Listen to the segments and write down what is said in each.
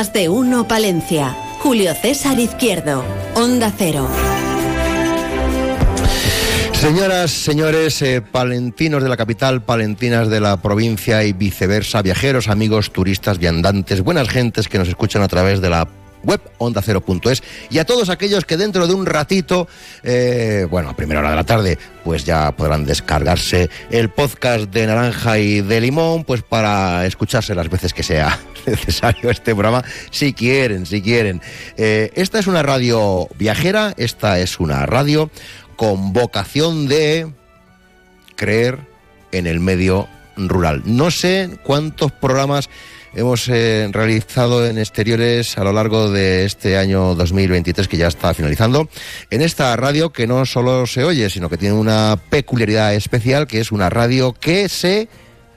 Más de uno Palencia. Julio César Izquierdo. Onda Cero. Señoras, señores, eh, palentinos de la capital, palentinas de la provincia y viceversa, viajeros, amigos, turistas, viandantes, buenas gentes que nos escuchan a través de la web onda ondacero.es y a todos aquellos que dentro de un ratito, eh, bueno, a primera hora de la tarde, pues ya podrán descargarse el podcast de Naranja y de Limón, pues para escucharse las veces que sea necesario este programa, si quieren, si quieren. Eh, esta es una radio viajera, esta es una radio con vocación de creer en el medio rural. No sé cuántos programas hemos eh, realizado en exteriores a lo largo de este año 2023 que ya está finalizando. En esta radio que no solo se oye, sino que tiene una peculiaridad especial, que es una radio que se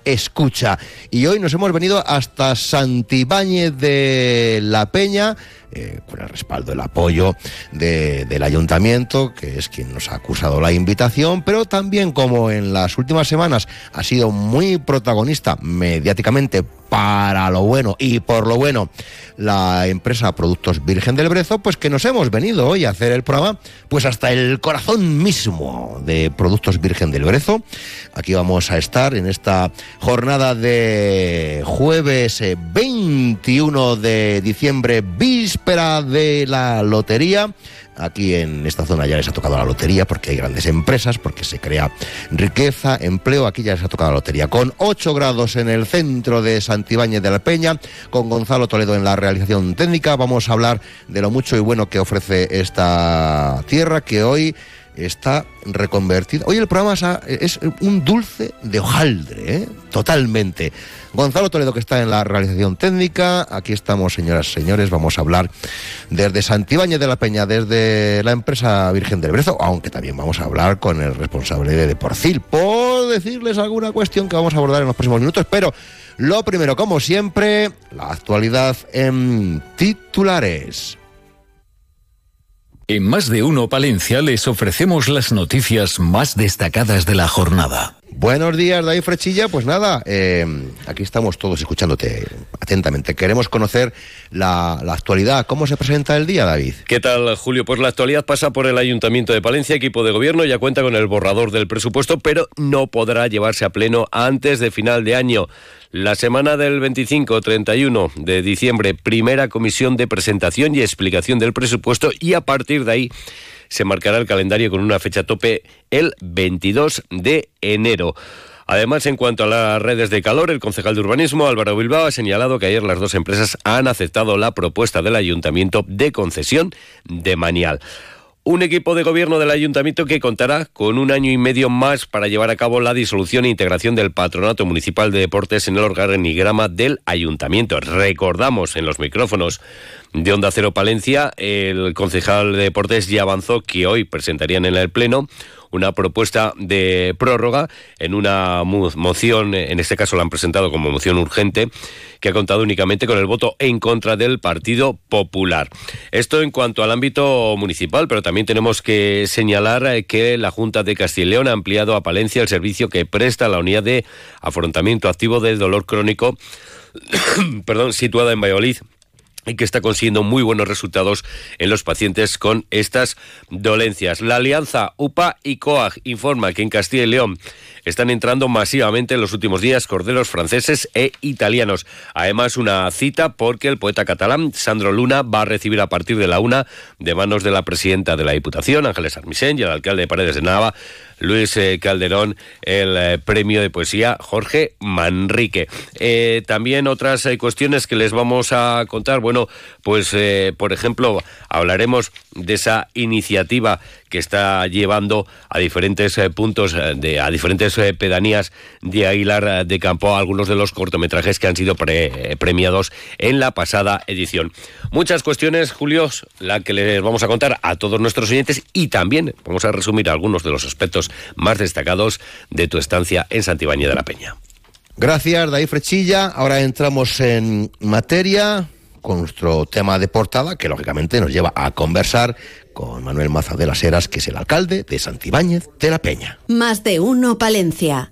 escucha. Y hoy nos hemos venido hasta Santibáñez de la Peña, eh, con el respaldo, el apoyo del ayuntamiento, que es quien nos ha acusado la invitación, pero también como en las últimas semanas ha sido muy protagonista mediáticamente para lo bueno y por lo bueno la empresa Productos Virgen del Brezo, pues que nos hemos venido hoy a hacer el programa, pues hasta el corazón mismo de Productos Virgen del Brezo. Aquí vamos a estar en esta jornada de jueves 21 eh, de diciembre, víspera de la lotería. Aquí en esta zona ya les ha tocado la lotería porque hay grandes empresas, porque se crea riqueza, empleo. Aquí ya les ha tocado la lotería. Con 8 grados en el centro de Santibáñez de la Peña, con Gonzalo Toledo en la realización técnica, vamos a hablar de lo mucho y bueno que ofrece esta tierra que hoy está reconvertida. Hoy el programa es un dulce de hojaldre, ¿eh? totalmente. Gonzalo Toledo que está en la realización técnica. Aquí estamos, señoras y señores. Vamos a hablar desde Santibáñez de la Peña, desde la empresa Virgen del Brezo, aunque también vamos a hablar con el responsable de Porcil por decirles alguna cuestión que vamos a abordar en los próximos minutos. Pero lo primero, como siempre, la actualidad en titulares. En más de uno Palencia les ofrecemos las noticias más destacadas de la jornada. Buenos días, David Frechilla. Pues nada, eh, aquí estamos todos escuchándote atentamente. Queremos conocer la, actualidad. ¿Cómo se presenta el día, David? ¿Qué tal, Julio? Pues la actualidad pasa por el Ayuntamiento de Palencia, equipo de gobierno, ya cuenta con el borrador del presupuesto, pero no podrá llevarse a pleno antes de final de año. La semana del 25-31 de diciembre, primera comisión de presentación y explicación del presupuesto y a partir de ahí se marcará el calendario con una fecha tope el 22 de enero. Además, en cuanto a las redes de calor, el concejal de urbanismo Álvaro Bilbao ha señalado que ayer las dos empresas han aceptado la propuesta del ayuntamiento de concesión de Manial. Un equipo de gobierno del ayuntamiento que contará con un año y medio más para llevar a cabo la disolución e integración del Patronato Municipal de Deportes en el organigrama del ayuntamiento. Recordamos en los micrófonos de Onda Cero Palencia, el concejal de Deportes ya avanzó que hoy presentarían en el Pleno una propuesta de prórroga en una moción, en este caso la han presentado como moción urgente, que ha contado únicamente con el voto en contra del Partido Popular. Esto en cuanto al ámbito municipal, pero también tenemos que señalar eh, que la Junta de Castilla y León ha ampliado a Palencia el servicio que presta la unidad de afrontamiento activo del dolor crónico, perdón, situada en Valladolid y que está consiguiendo muy buenos resultados en los pacientes con estas dolencias. La alianza UPA y COAG informa que en Castilla y León están entrando masivamente en los últimos días corderos franceses e italianos. Además, una cita porque el poeta catalán Sandro Luna va a recibir a partir de la una de manos de la presidenta de la Diputación, Ángeles Armisen, y el alcalde de Paredes de Nava, Luis eh, Calderón, el eh, premio de poesía Jorge Manrique. Eh, también otras cuestiones que les vamos a contar. Bueno, pues por ejemplo, hablaremos de esa iniciativa que está llevando a diferentes eh, puntos, eh, de, a diferentes pedanías de Aguilar de Campo, algunos de los cortometrajes que han sido premiados en la pasada edición. Muchas cuestiones, Julio, la que les vamos a contar a todos nuestros oyentes y también vamos a resumir algunos de los aspectos más destacados de tu estancia en Santibáñez de la Peña. Gracias, David Frechilla. Ahora entramos en materia con nuestro tema de portada, que lógicamente nos lleva a conversar con Manuel Maza de las Heras, que es el alcalde de Santibáñez de la Peña. Más de uno, Palencia.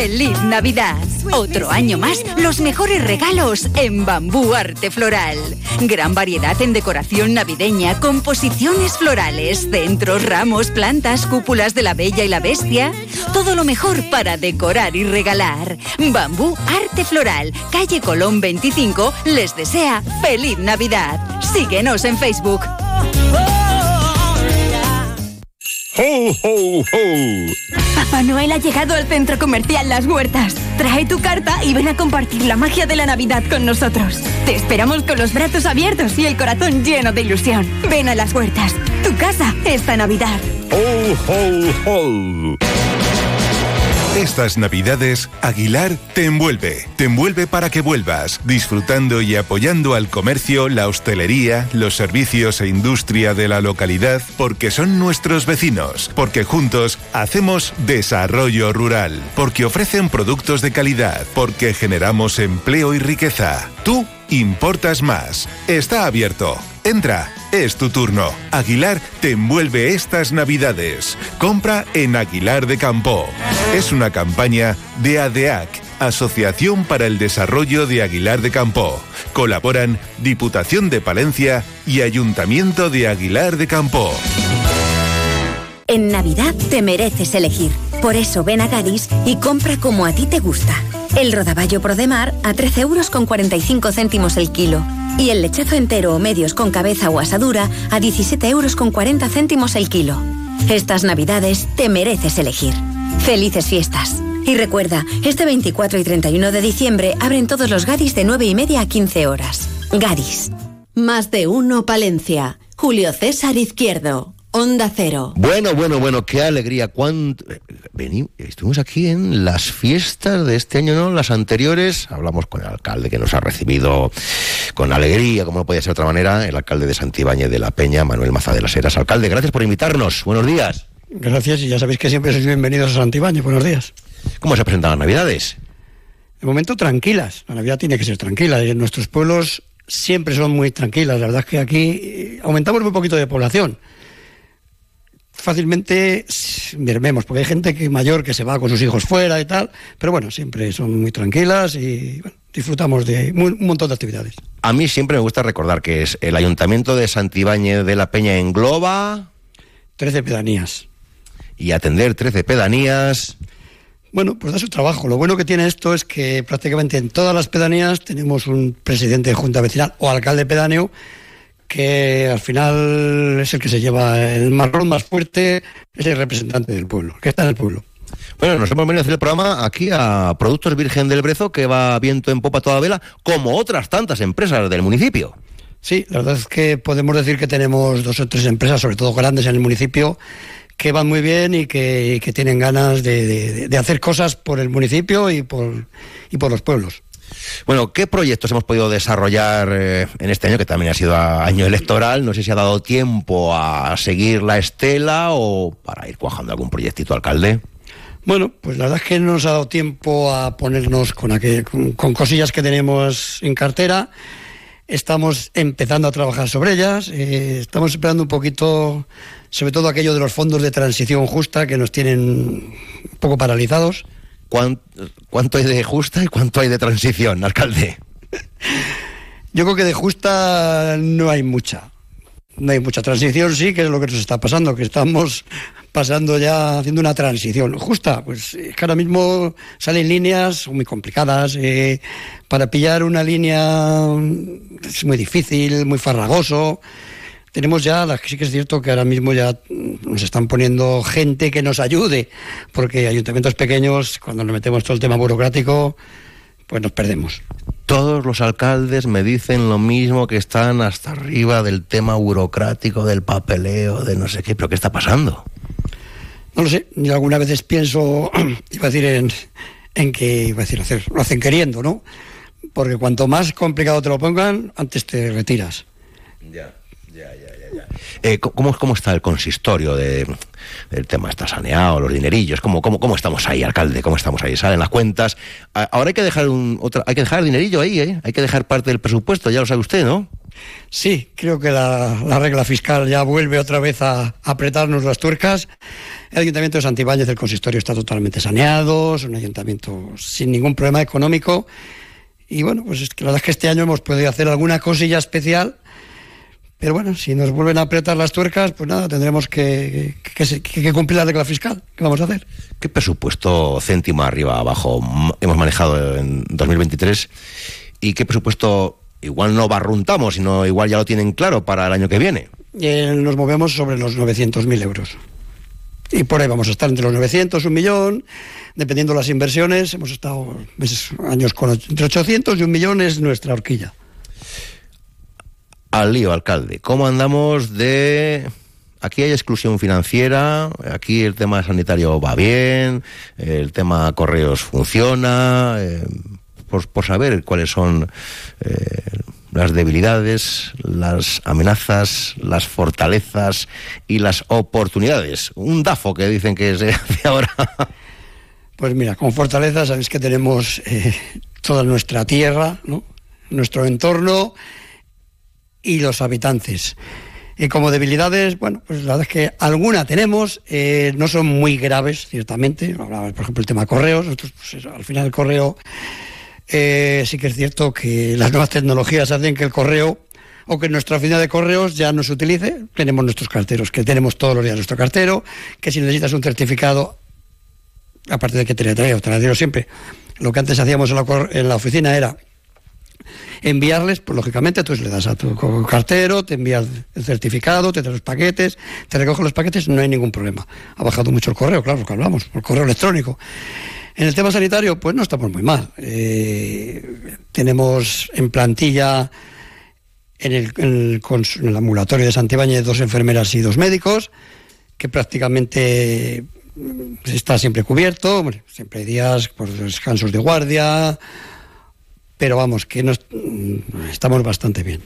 ¡Feliz Navidad! Otro año más, los mejores regalos en Bambú Arte Floral. Gran variedad en decoración navideña, composiciones florales, centros, ramos, plantas, cúpulas de la Bella y la Bestia. Todo lo mejor para decorar y regalar. Bambú Arte Floral, calle Colón 25, les desea ¡Feliz Navidad! Síguenos en Facebook. ¡Ho, ho, ho! Papá Noel ha llegado al centro comercial Las Huertas. Trae tu carta y ven a compartir la magia de la Navidad con nosotros. Te esperamos con los brazos abiertos y el corazón lleno de ilusión. Ven a Las Huertas. Tu casa esta Navidad. ¡Ho, ho, ho! Estas navidades, Aguilar te envuelve. Te envuelve para que vuelvas, disfrutando y apoyando al comercio, la hostelería, los servicios e industria de la localidad, porque son nuestros vecinos, porque juntos hacemos desarrollo rural, porque ofrecen productos de calidad, porque generamos empleo y riqueza. Tú importas más. Está abierto. Entra, es tu turno. Aguilar te envuelve estas navidades. Compra en Aguilar de Campo. Es una campaña de ADEAC, Asociación para el Desarrollo de Aguilar de Campo. Colaboran Diputación de Palencia y Ayuntamiento de Aguilar de Campo. En Navidad te mereces elegir. Por eso ven a Gadis y compra como a ti te gusta. El rodaballo Prodemar a 13 euros con 45 céntimos el kilo. Y el lechazo entero o medios con cabeza o asadura a 17 euros con 40 céntimos el kilo. Estas navidades te mereces elegir. Felices fiestas. Y recuerda, este 24 y 31 de diciembre abren todos los Gadis de 9 y media a 15 horas. Gadis. Más de uno, Palencia. Julio César Izquierdo. Onda Cero. Bueno, bueno, bueno, qué alegría. ¿Cuánto... Vení, estuvimos aquí en las fiestas de este año, ¿no? Las anteriores. Hablamos con el alcalde que nos ha recibido con alegría, como no podía ser de otra manera, el alcalde de Santibáñez de la Peña, Manuel Maza de las Heras. Alcalde, gracias por invitarnos. Buenos días. Gracias, y ya sabéis que siempre sois bienvenidos a Santibáñez. Buenos días. ¿Cómo se presentan las Navidades? De momento tranquilas. La Navidad tiene que ser tranquila. Y en nuestros pueblos siempre son muy tranquilas. La verdad es que aquí eh, aumentamos muy poquito de población fácilmente vemos, porque hay gente que mayor que se va con sus hijos fuera y tal, pero bueno, siempre son muy tranquilas y disfrutamos de un montón de actividades. A mí siempre me gusta recordar que es el Ayuntamiento de Santibáñez de la Peña engloba... 13 pedanías. Y atender 13 pedanías... Bueno, pues da su trabajo. Lo bueno que tiene esto es que prácticamente en todas las pedanías tenemos un presidente de junta vecinal o alcalde pedáneo que al final es el que se lleva el marrón más fuerte, es el representante del pueblo, que está en el pueblo. Bueno, nos hemos venido a hacer el programa aquí a Productos Virgen del Brezo, que va viento en popa toda vela, como otras tantas empresas del municipio. Sí, la verdad es que podemos decir que tenemos dos o tres empresas, sobre todo grandes en el municipio, que van muy bien y que, tienen ganas de, de, hacer cosas por el municipio y por, y por los pueblos. Bueno, ¿qué proyectos hemos podido desarrollar eh, en este año, que también ha sido año electoral? No sé si ha dado tiempo a seguir la estela o para ir cuajando algún proyectito, alcalde. Bueno, pues la verdad es que no nos ha dado tiempo a ponernos con, con, cosillas que tenemos en cartera. Estamos empezando a trabajar sobre ellas. Eh, estamos esperando un poquito, sobre todo aquello de los fondos de transición justa que nos tienen un poco paralizados. ¿Cuánto, hay de justa y cuánto hay de transición, alcalde? Yo creo que de justa no hay mucha. No hay mucha transición, sí, que es lo que nos está pasando, que estamos pasando ya, haciendo una transición justa. Pues es que ahora mismo salen líneas muy complicadas. Eh, para pillar una línea es muy difícil, muy farragoso. Tenemos ya, sí que es cierto que ahora mismo ya nos están poniendo gente que nos ayude, porque ayuntamientos pequeños, cuando nos metemos todo el tema burocrático, pues nos perdemos. Todos los alcaldes me dicen lo mismo, que están hasta arriba del tema burocrático, del papeleo, de no sé qué, pero ¿qué está pasando? No lo sé, yo algunas veces pienso, iba a decir en, en que, iba a decir, hacer, lo hacen queriendo, ¿no? Porque cuanto más complicado te lo pongan, antes te retiras. Ya. Eh, ¿cómo, ¿Cómo está el consistorio de, del tema? ¿Está saneado, los dinerillos? ¿Cómo, cómo, ¿Cómo estamos ahí, alcalde? ¿Cómo estamos ahí? ¿Salen las cuentas? Ahora hay que dejar un, otra, hay que dejar dinerillo ahí, ¿eh? Hay que dejar parte del presupuesto, ya lo sabe usted, ¿no? Sí, creo que la, la regla fiscal ya vuelve otra vez a, apretarnos las tuercas. El Ayuntamiento de Santibáñez, el consistorio está totalmente saneado, es un ayuntamiento sin ningún problema económico. Y bueno, pues es que la verdad es que este año hemos podido hacer alguna cosilla especial pero bueno, si nos vuelven a apretar las tuercas, pues nada, tendremos que, que, cumplir la regla fiscal. ¿Qué vamos a hacer? ¿Qué presupuesto céntimo arriba, abajo hemos manejado en 2023? ¿Y qué presupuesto igual no barruntamos, sino igual ya lo tienen claro para el año que viene? Eh, nos movemos sobre los 900.000 euros. Y por ahí vamos a estar entre los 900, un millón, dependiendo de las inversiones. Hemos estado años con entre 800 y un millón es nuestra horquilla al lío, alcalde. ¿Cómo andamos de... Aquí hay exclusión financiera, aquí el tema sanitario va bien, el tema correos funciona, eh, por, saber cuáles son eh, las debilidades, las amenazas, las fortalezas y las oportunidades. Un DAFO que dicen que es de ahora. Pues mira, con fortalezas sabéis que tenemos eh, toda nuestra tierra, ¿no? nuestro entorno y los habitantes. Y como debilidades, bueno, pues la verdad es que alguna tenemos, eh, no son muy graves, ciertamente. Por ejemplo, el tema correos. Nosotros, pues, al final, el correo, eh, sí que es cierto que las nuevas tecnologías hacen que el correo, o que nuestra oficina de correos ya no se utilice. Tenemos nuestros carteros, que tenemos todos los días nuestro cartero, que si necesitas un certificado, aparte de que te lo traigo, te lo siempre. Lo que antes hacíamos en la, en la oficina era enviarles, pues lógicamente tú le das a tu cartero, te envías el certificado, te trae los paquetes, te recoge los paquetes, no hay ningún problema. Ha bajado mucho el correo, claro, que hablamos, el correo electrónico. En el tema sanitario, pues no estamos muy mal. Eh, tenemos en plantilla en el, en, el, ambulatorio de Santibáñez dos enfermeras y dos médicos, que prácticamente está siempre cubierto, siempre hay días por descansos de guardia, pero vamos, que nos, estamos bastante bien.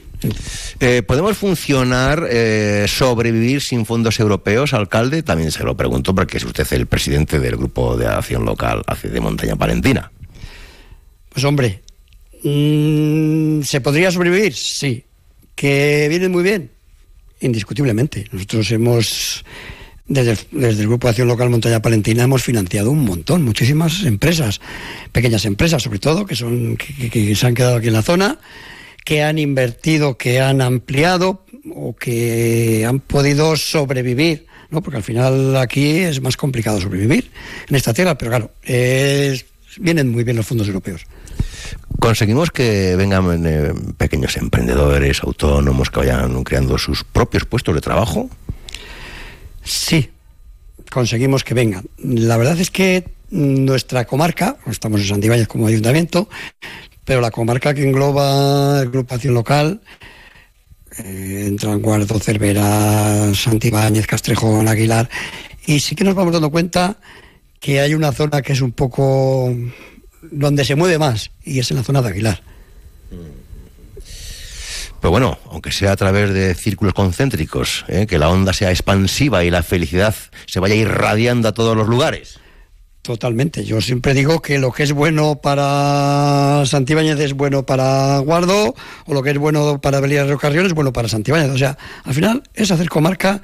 Eh, ¿Podemos funcionar, eh, sobrevivir sin fondos europeos, alcalde? También se lo pregunto porque es usted el presidente del Grupo de Acción Local de Montaña Palentina. Pues hombre, mm, ¿se podría sobrevivir? Sí. ¿Que viene muy bien? Indiscutiblemente. Nosotros hemos desde, el Grupo de Acción Local Montaña Palentina hemos financiado un montón, muchísimas empresas, pequeñas empresas sobre todo, que, son, que, se han quedado aquí en la zona, que han invertido, que han ampliado o que han podido sobrevivir, ¿no? porque al final aquí es más complicado sobrevivir en esta tierra, pero claro, vienen muy bien los fondos europeos. Conseguimos que vengan eh, pequeños emprendedores, autónomos, que vayan creando sus propios puestos de trabajo. Sí, conseguimos que vengan. La verdad es que nuestra comarca, estamos en Santibáñez como ayuntamiento, pero la comarca que engloba agrupación local, eh, entran Guardo, Cervera, Santibáñez, Castrejón, Aguilar, y sí que nos vamos dando cuenta que hay una zona que es un poco donde se mueve más, y es en la zona de Aguilar. Pero bueno, aunque sea a través de círculos concéntricos, ¿eh? que la onda sea expansiva y la felicidad se vaya irradiando a todos los lugares. Totalmente. Yo siempre digo que lo que es bueno para Santibáñez es bueno para Guardo, o lo que es bueno para Belías de Carrión es bueno para Santibáñez. O sea, al final es hacer comarca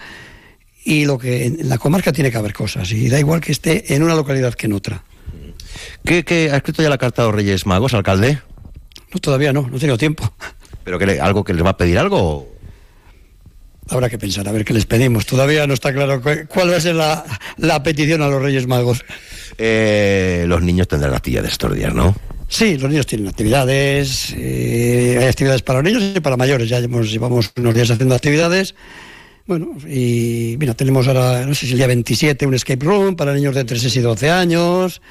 y lo que en la comarca tiene que haber cosas. Y da igual que esté en una localidad que en otra. ¿Qué, ha escrito ya la carta de los Reyes Magos, alcalde? No, todavía no, no he tenido tiempo. ¿Pero que algo que les va a pedir algo? habrá que pensar, a ver qué les pedimos. Todavía no está claro cuál va a ser la, la petición a los Reyes Magos. Eh, los niños tendrán actividades estos días, ¿no? Sí, los niños tienen actividades, eh, hay actividades para niños y para mayores. Ya llevamos unos días haciendo actividades. Bueno, y mira, tenemos ahora, no sé si el día 27, un escape room para niños de entre 6 y 12 años.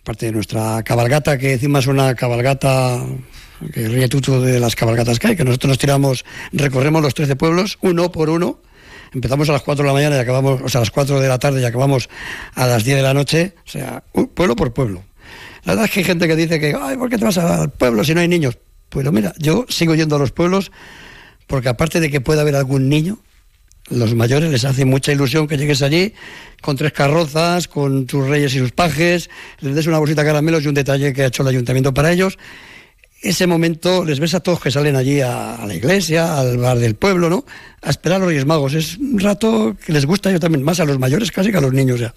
Aparte de nuestra cabalgata, que encima es una cabalgata que ríe tuto de las cabalgatas que que nosotros nos tiramos, recorremos los 13 pueblos, uno por uno. Empezamos a las 4 de la mañana y acabamos, o sea, a las 4 de la tarde y acabamos a las 10 de la noche, o sea, pueblo por pueblo. La verdad es que hay gente que dice que, ay, ¿por qué te vas al pueblo si no hay niños? Pues mira, yo sigo yendo a los pueblos porque aparte de que pueda haber algún niño, los mayores les hace mucha ilusión que llegues allí con tres carrozas, con tus reyes y sus pajes, les des una bolsita de caramelos y un detalle que ha hecho el ayuntamiento para ellos. Ese momento les ves a todos que salen allí a, la iglesia, al bar del pueblo, ¿no? A esperar a los Reyes Magos. Es un rato que les gusta yo también, más a los mayores casi que a los niños ya.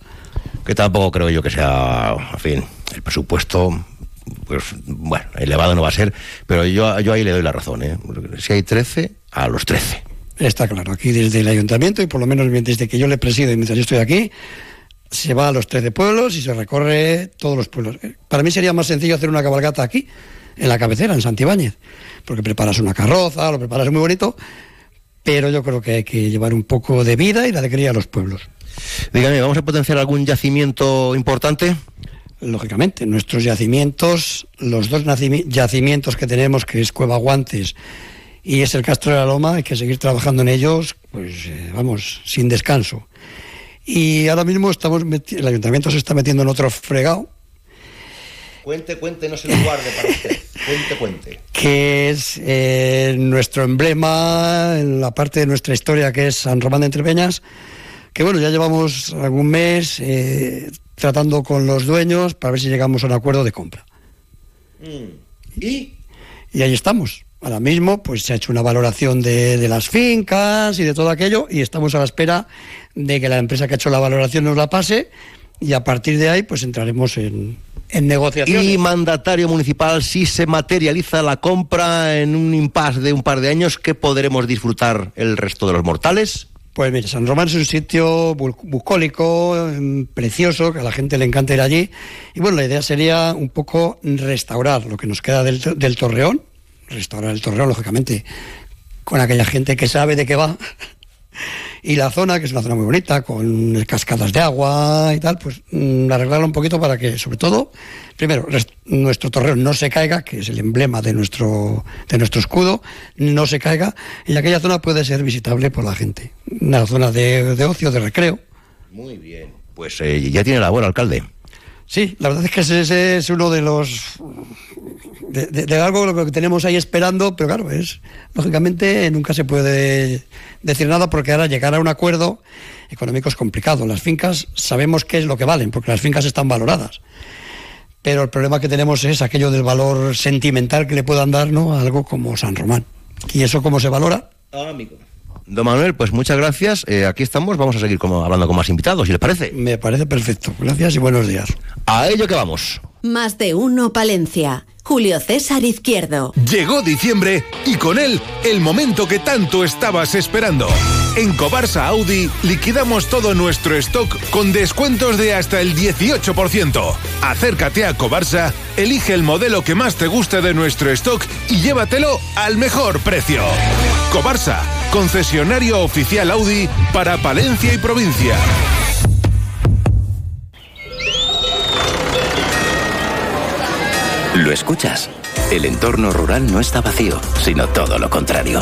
Que tampoco creo yo que sea, en fin, el presupuesto pues bueno, elevado no va a ser, pero yo, yo ahí le doy la razón. ¿eh? Si hay 13, a los 13. Está claro, aquí desde el ayuntamiento y por lo menos desde que yo le presido y mientras yo estoy aquí, se va a los 13 pueblos y se recorre todos los pueblos. Para mí sería más sencillo hacer una cabalgata aquí, en la cabecera, en Santibáñez, porque preparas una carroza, lo preparas muy bonito, pero yo creo que hay que llevar un poco de vida y de alegría a los pueblos. Dígame, ¿vamos a potenciar algún yacimiento importante? Lógicamente, nuestros yacimientos, los dos yacimientos que tenemos, que es Cueva Guantes y es el Castro de la Loma, hay que seguir trabajando en ellos, pues eh, vamos, sin descanso. Y ahora mismo estamos el ayuntamiento se está metiendo en otro fregado. Cuente, cuente, no se lo guarde para usted. Cuente, cuente. Que es eh, nuestro emblema en la parte de nuestra historia que es San Román de Entrepeñas. Que bueno, ya llevamos algún mes eh, tratando con los dueños para ver si llegamos a un acuerdo de compra. Mm. ¿Y? Y ahí estamos. Ahora mismo pues se ha hecho una valoración de, las fincas y de todo aquello y estamos a la espera de que la empresa que ha hecho la valoración nos la pase y a partir de ahí pues entraremos en, en negociaciones. Y mandatario municipal, si se materializa la compra en un impasse de un par de años, ¿qué podremos disfrutar el resto de los mortales? Pues mira, San Román es un sitio bucólico, em, precioso, que a la gente le encanta ir allí. Y bueno, la idea sería un poco restaurar lo que nos queda del, del Torreón, restaurar el torreo, lógicamente, con aquella gente que sabe de qué va. Y la zona, que es una zona muy bonita, con cascadas de agua y tal, pues mm, arreglarla un poquito para que, sobre todo, primero, nuestro torreo no se caiga, que es el emblema de nuestro, de nuestro escudo, no se caiga, y aquella zona puede ser visitable por la gente. Una zona de, ocio, de recreo. Muy bien. Pues eh, ya tiene la labor, alcalde. Sí, la verdad es que ese es uno de los de, algo lo que tenemos ahí esperando, pero claro, es lógicamente nunca se puede decir nada porque ahora llegar a un acuerdo económico es complicado. Las fincas sabemos qué es lo que valen, porque las fincas están valoradas. Pero el problema que tenemos es aquello del valor sentimental que le puedan dar ¿no? a algo como San Román. ¿Y eso cómo se valora? Ah, amigo. Don Manuel, pues muchas gracias. Eh, aquí estamos. Vamos a seguir como, hablando con más invitados, si les parece. Me parece perfecto. Gracias y buenos días. A ello que vamos. Más de uno, Palencia. Julio César Izquierdo. Llegó diciembre y con él el momento que tanto estabas esperando. En Cobarsa Audi liquidamos todo nuestro stock con descuentos de hasta el 18%. Acércate a Cobarsa, elige el modelo que más te guste de nuestro stock y llévatelo al mejor precio. Cobarsa, concesionario oficial Audi para Palencia y provincia. ¿Lo escuchas? El entorno rural no está vacío, sino todo lo contrario.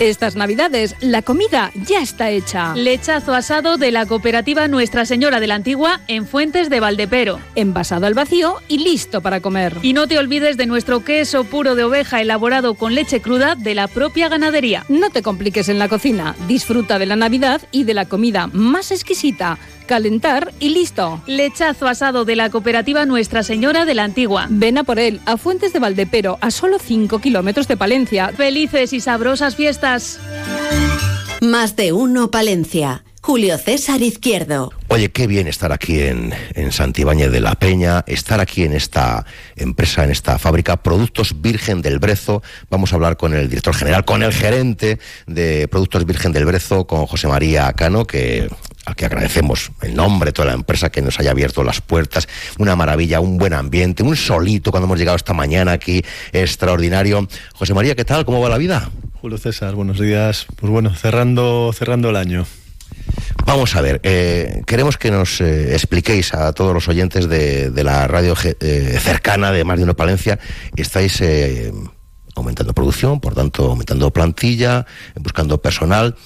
Estas navidades la comida ya está hecha. Lechazo asado de la cooperativa Nuestra Señora de la Antigua en Fuentes de Valdepero. Envasado al vacío y listo para comer. Y no te olvides de nuestro queso puro de oveja elaborado con leche cruda de la propia ganadería. No te compliques en la cocina. Disfruta de la Navidad y de la comida más exquisita calentar y listo. Lechazo asado de la cooperativa Nuestra Señora de la Antigua. Ven a por él, a Fuentes de Valdepero, a solo 5 kilómetros de Palencia. Felices y sabrosas fiestas. Más de uno Palencia. Julio César Izquierdo. Oye, qué bien estar aquí en, en Santibáñez de la Peña, estar aquí en esta empresa, en esta fábrica, Productos Virgen del Brezo. Vamos a hablar con el director general, con el gerente de Productos Virgen del Brezo, con José María Cano, que al que agradecemos el nombre, toda la empresa que nos haya abierto las puertas. Una maravilla, un buen ambiente, un solito cuando hemos llegado esta mañana aquí, extraordinario. José María, ¿qué tal? ¿Cómo va la vida? Julio César, buenos días. Pues bueno, cerrando, cerrando el año. Vamos a ver, eh, queremos que nos eh, expliquéis a todos los oyentes de, de la radio eh, cercana de Más de Uno Palencia, estáis eh, aumentando producción, por tanto, aumentando plantilla, buscando personal.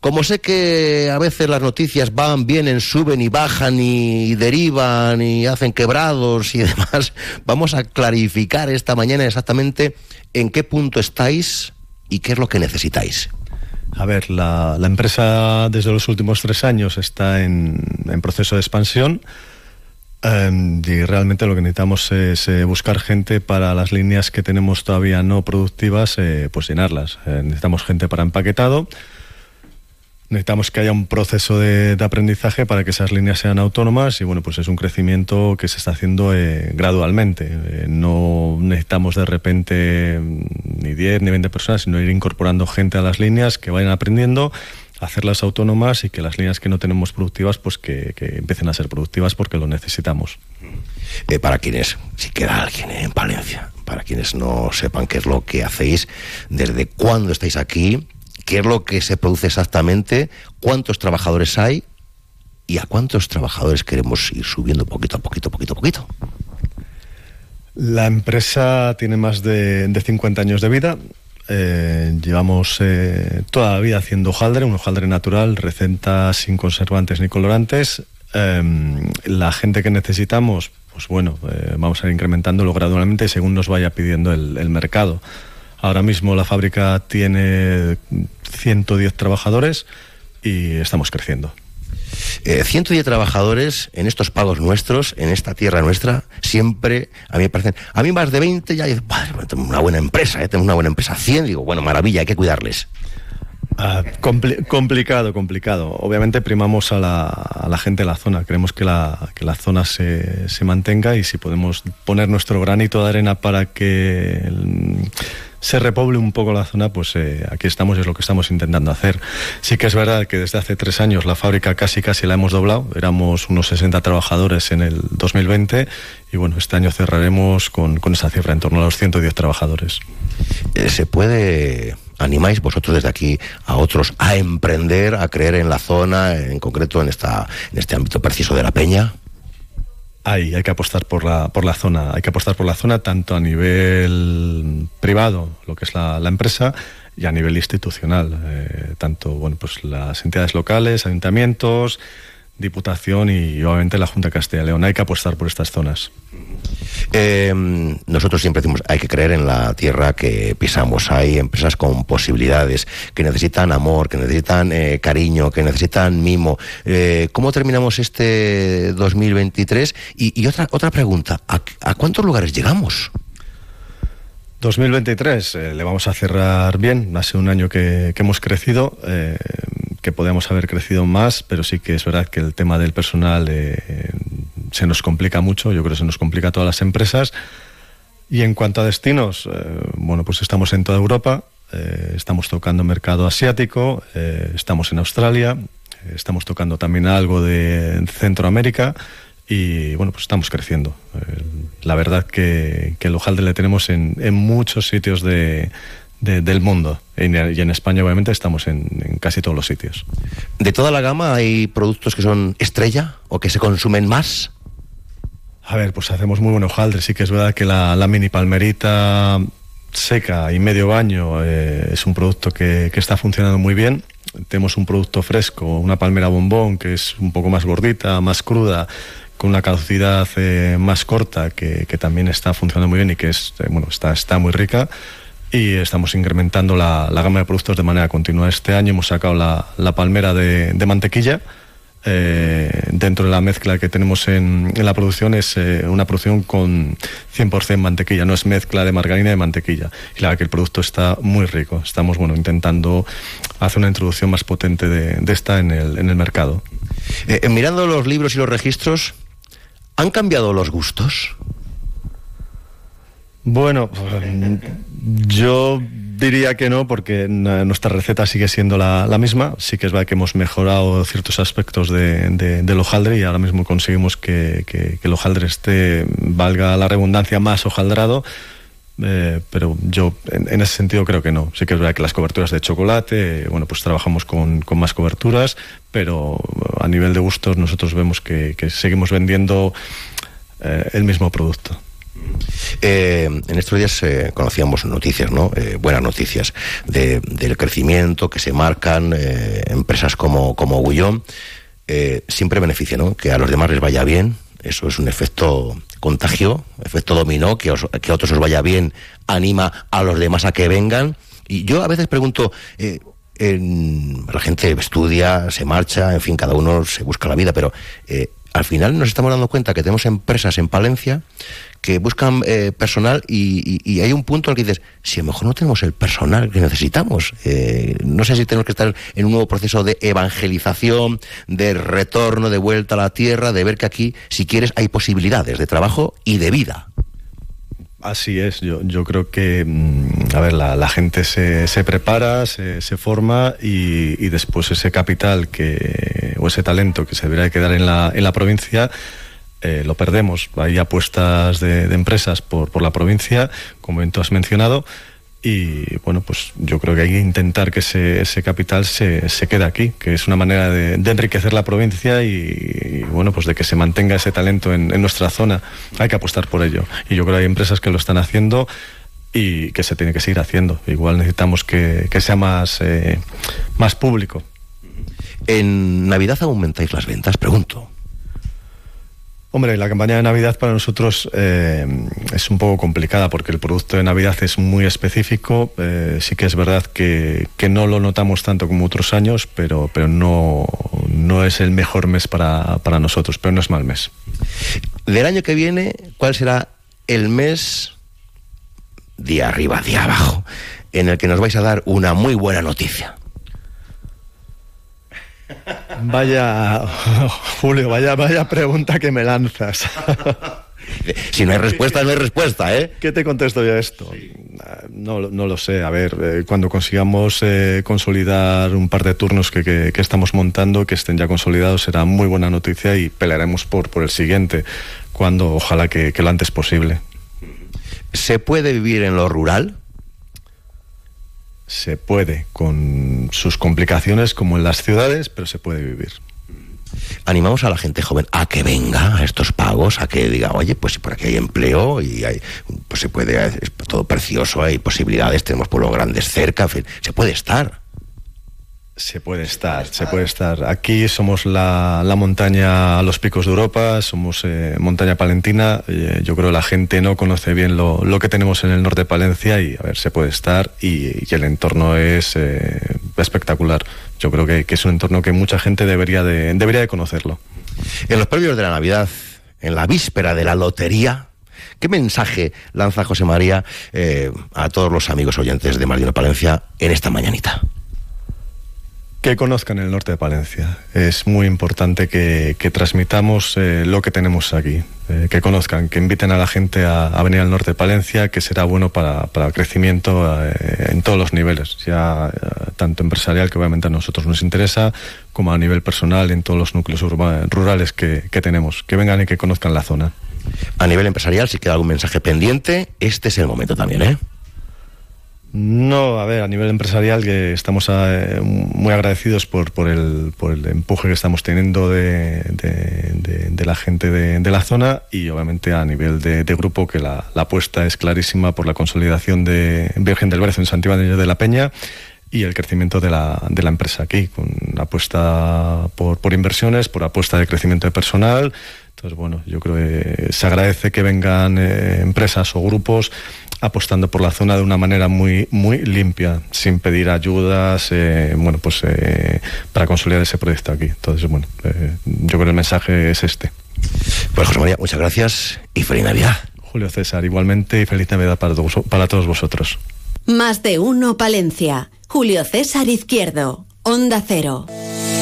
Como sé que a veces las noticias van, vienen, suben y bajan y derivan y hacen quebrados y demás, vamos a clarificar esta mañana exactamente en qué punto estáis y qué es lo que necesitáis. A ver, la, la, empresa desde los últimos tres años está en, en proceso de expansión eh, y realmente lo que necesitamos es eh, buscar gente para las líneas que tenemos todavía no productivas, eh, pues llenarlas. necesitamos gente para empaquetado, necesitamos que haya un proceso de, aprendizaje para que esas líneas sean autónomas y bueno, pues es un crecimiento que se está haciendo eh, gradualmente. Eh, no necesitamos de repente ni 10 ni 20 personas, sino ir incorporando gente a las líneas que vayan aprendiendo hacerlas autónomas y que las líneas que no tenemos productivas pues que, que empiecen a ser productivas porque lo necesitamos. Eh, para quienes, si queda alguien en Palencia, para quienes no sepan qué es lo que hacéis, desde cuándo estáis aquí, qué es lo que se produce exactamente, cuántos trabajadores hay y a cuántos trabajadores queremos ir subiendo poquito a poquito, poquito a poquito. La empresa tiene más de, de 50 años de vida. Eh, llevamos eh, toda la vida haciendo hojaldre, un hojaldre natural, receta sin conservantes ni colorantes. Eh, la gente que necesitamos, pues bueno, eh, vamos a ir incrementándolo gradualmente según nos vaya pidiendo el mercado. Ahora mismo la fábrica tiene 110 trabajadores y estamos creciendo. Eh, 110 trabajadores en estos pagos nuestros, en esta tierra nuestra, siempre a mí me parecen, a mí más de 20 ya digo, tengo una buena empresa, eh, tengo una buena empresa, 100, digo, bueno, maravilla, hay que cuidarles. Ah, compli complicado, complicado. Obviamente primamos a la, gente de la zona. Queremos que la, que la zona se, mantenga y si podemos poner nuestro granito de arena para que se repoble un poco la zona, pues eh, aquí estamos y es lo que estamos intentando hacer. Sí que es verdad que desde hace tres años la fábrica casi casi la hemos doblado. Éramos unos 60 trabajadores en el 2020 y bueno, este año cerraremos con, con esa cifra en torno a los 110 trabajadores. Eh, ¿Se puede animáis vosotros desde aquí a otros a emprender, a creer en la zona, en concreto en, esta, en este ámbito preciso de la peña? Hay, hay que apostar por la, por la zona, hay que apostar por la zona tanto a nivel privado, lo que es la, empresa, y a nivel institucional, eh, tanto bueno, pues las entidades locales, ayuntamientos, Diputación y obviamente la Junta de Castilla y León. Hay que apostar por estas zonas. Eh, nosotros siempre decimos hay que creer en la tierra que pisamos. Hay empresas con posibilidades que necesitan amor, que necesitan eh, cariño, que necesitan mimo. Eh, ¿Cómo terminamos este 2023? Y, y otra otra pregunta: ¿a, ¿a, cuántos lugares llegamos? 2023 eh, le vamos a cerrar bien. Ha sido un año que, que hemos crecido. Que podíamos haber crecido más, pero sí que es verdad que el tema del personal eh, se nos complica mucho, yo creo que se nos complica a todas las empresas. Y en cuanto a destinos, eh, bueno, pues estamos en toda Europa, eh, estamos tocando mercado asiático, estamos en Australia, estamos tocando también algo de Centroamérica y bueno, pues estamos creciendo. La verdad que, el hojaldre le tenemos en, en muchos sitios de, de, del mundo. Y en España, obviamente, estamos en, en, casi todos los sitios. ¿De toda la gama hay productos que son estrella o que se consumen más? A ver, pues hacemos muy buen hojaldre. Sí que es verdad que la, la mini palmerita seca y medio baño eh, es un producto que, que está funcionando muy bien. Tenemos un producto fresco, una palmera bombón, que es un poco más gordita, más cruda, con una caducidad eh, más corta, que, que, también está funcionando muy bien y que es, eh, bueno, está, está muy rica y estamos incrementando la, la, gama de productos de manera continua. Este año hemos sacado la, la palmera de, de, mantequilla, eh, dentro de la mezcla que tenemos en, la producción es eh, una producción con 100% mantequilla, no es mezcla de margarina y de mantequilla. Y la verdad que el producto está muy rico. Estamos bueno, intentando hacer una introducción más potente de, esta en el, en el mercado. Eh, mirando los libros y los registros, ¿han cambiado los gustos? Bueno, yo diría que no, porque nuestra receta sigue siendo la, misma. Sí que es verdad que hemos mejorado ciertos aspectos de, del hojaldre y ahora mismo conseguimos que, el hojaldre esté, valga la redundancia, más hojaldrado. Eh, pero yo en, ese sentido creo que no. Sí que es verdad que las coberturas de chocolate, bueno, pues trabajamos con, más coberturas, pero a nivel de gustos nosotros vemos que, seguimos vendiendo eh, el mismo producto. Eh, en estos días eh, conocíamos noticias, ¿no? Eh, buenas noticias del crecimiento que se marcan empresas como, como Gullón. siempre beneficia, ¿no? Que a los demás les vaya bien. Eso es un efecto contagio, efecto dominó, que, que a otros os vaya bien, anima a los demás a que vengan. Y yo a veces pregunto, la gente estudia, se marcha, en fin, cada uno se busca la vida, pero al final nos estamos dando cuenta que tenemos empresas en Palencia que buscan eh, personal y, hay un punto el que dices, si a lo mejor no tenemos el personal que necesitamos, eh, no sé si tenemos que estar en un nuevo proceso de evangelización, de retorno, de vuelta a la tierra, de ver que aquí, si quieres, hay posibilidades de trabajo y de vida. Así es, yo, yo creo que, mm, a ver, la, gente se, se prepara, se, se forma y, y, después ese capital que, o ese talento que se debería quedar en la, en la provincia, eh, lo perdemos. Hay apuestas de, empresas por, por, la provincia, como tú has mencionado, y bueno, pues yo creo que hay que intentar que ese, ese capital se, se, quede aquí, que es una manera de, enriquecer la provincia y, bueno, pues de que se mantenga ese talento en, nuestra zona. Hay que apostar por ello. Y yo creo que hay empresas que lo están haciendo y que se tiene que seguir haciendo. Igual necesitamos que, que sea más, eh, más público. ¿En Navidad aumentáis las ventas? Pregunto. Hombre, la campaña de Navidad para nosotros eh, es un poco complicada porque el producto de Navidad es muy específico. Eh, sí que es verdad que, no lo notamos tanto como otros años, pero, pero no, no es el mejor mes para, para nosotros, pero no es mal mes. Del año que viene, ¿cuál será el mes de arriba, de abajo, en el que nos vais a dar una muy buena noticia? Vaya, Julio, vaya, vaya pregunta que me lanzas. si no hay respuesta, no hay respuesta, ¿eh? ¿Qué te contesto yo a esto? No, no, lo sé. A ver, eh, cuando consigamos eh, consolidar un par de turnos que, que, estamos montando, que estén ya consolidados, será muy buena noticia y pelearemos por, por el siguiente, cuando ojalá que, que lo antes posible. ¿Se puede vivir en lo rural? Se puede, con sus complicaciones como en las ciudades, pero se puede vivir. Animamos a la gente joven a que venga a estos pagos, a que diga, oye, pues por aquí hay empleo y hay, pues se puede, es todo precioso, hay posibilidades, tenemos pueblos grandes cerca, se puede estar. Se puede estar, se puede estar. Aquí somos la, montaña a los picos de Europa, somos eh, montaña palentina. Eh, yo creo que la gente no conoce bien lo, que tenemos en el norte de Palencia y, a ver, se puede estar y, el entorno es eh, espectacular. Yo creo que, es un entorno que mucha gente debería de, debería de conocerlo. En los previos de la Navidad, en la víspera de la lotería, ¿Qué mensaje lanza José María a todos los amigos oyentes de Marino Palencia en esta mañanita? Que conozcan el norte de Palencia. Es muy importante que, transmitamos eh, lo que tenemos aquí. Eh, que conozcan, que inviten a la gente a, venir al norte de Palencia, que será bueno para, el crecimiento eh, en todos los niveles, ya tanto empresarial, que obviamente a nosotros nos interesa, como a nivel personal en todos los núcleos rurales que, que tenemos. Que vengan y que conozcan la zona. A nivel empresarial, si queda algún mensaje pendiente, este es el momento también, ¿eh? No, a ver, a nivel empresarial que estamos eh, muy agradecidos por, por, el, por el empuje que estamos teniendo de, de, la gente de, la zona y obviamente a nivel de, grupo que la, apuesta es clarísima por la consolidación de Virgen del Brezo en Santibáñez de la Peña y el crecimiento de la, de la empresa aquí, con apuesta por, por inversiones, por apuesta de crecimiento de personal. Entonces, bueno, yo creo que se agradece que vengan eh, empresas o grupos apostando por la zona de una manera muy, muy limpia, sin pedir ayudas, eh, bueno, pues eh, para consolidar ese proyecto aquí. Entonces, bueno, eh, yo creo que el mensaje es este. Pues José María, muchas gracias y feliz Navidad. Julio César, igualmente y feliz Navidad para todos, para todos vosotros. Más de uno, Palencia. Julio César Izquierdo. Onda Cero.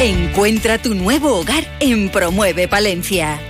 Encuentra tu nuevo hogar en Promueve Palencia.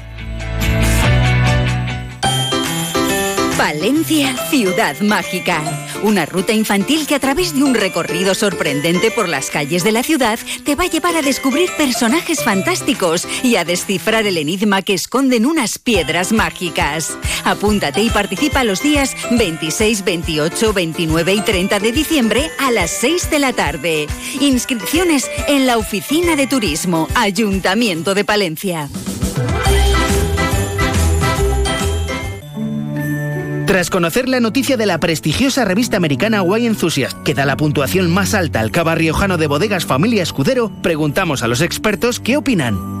Valencia, ciudad mágica. Una ruta infantil que a través de un recorrido sorprendente por las calles de la ciudad te va a llevar a descubrir personajes fantásticos y a descifrar el enigma que esconden unas piedras mágicas. Apúntate y participa los días 26, 28, 29 y 30 de diciembre a las 6 de la tarde. Inscripciones en la Oficina de Turismo, Ayuntamiento de Palencia. Tras conocer la noticia de la prestigiosa revista americana Wine Enthusiast, que da la puntuación más alta al cava riojano de bodegas Familia Escudero, preguntamos a los expertos qué opinan.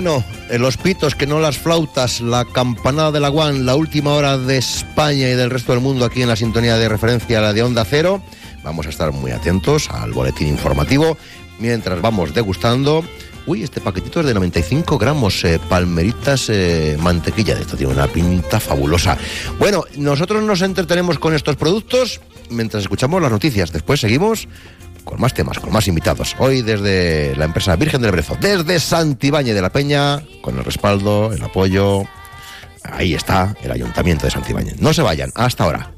Bueno, los pitos, que no las flautas, la campanada de la Guan, la última hora de España y del resto del mundo aquí en la sintonía de referencia, la de Onda Cero. Vamos a estar muy atentos al boletín informativo mientras vamos degustando. Uy, este paquetito es de 95 gramos, eh, palmeritas, eh, mantequilla. Esto tiene una pinta fabulosa. Bueno, nosotros nos entretenemos con estos productos mientras escuchamos las noticias. Después seguimos con más temas, con más invitados. Hoy desde la empresa Virgen del Brezo, desde Santibáñez de la Peña, con el respaldo, el apoyo. Ahí está el Ayuntamiento de Santibáñez. No se vayan, hasta ahora.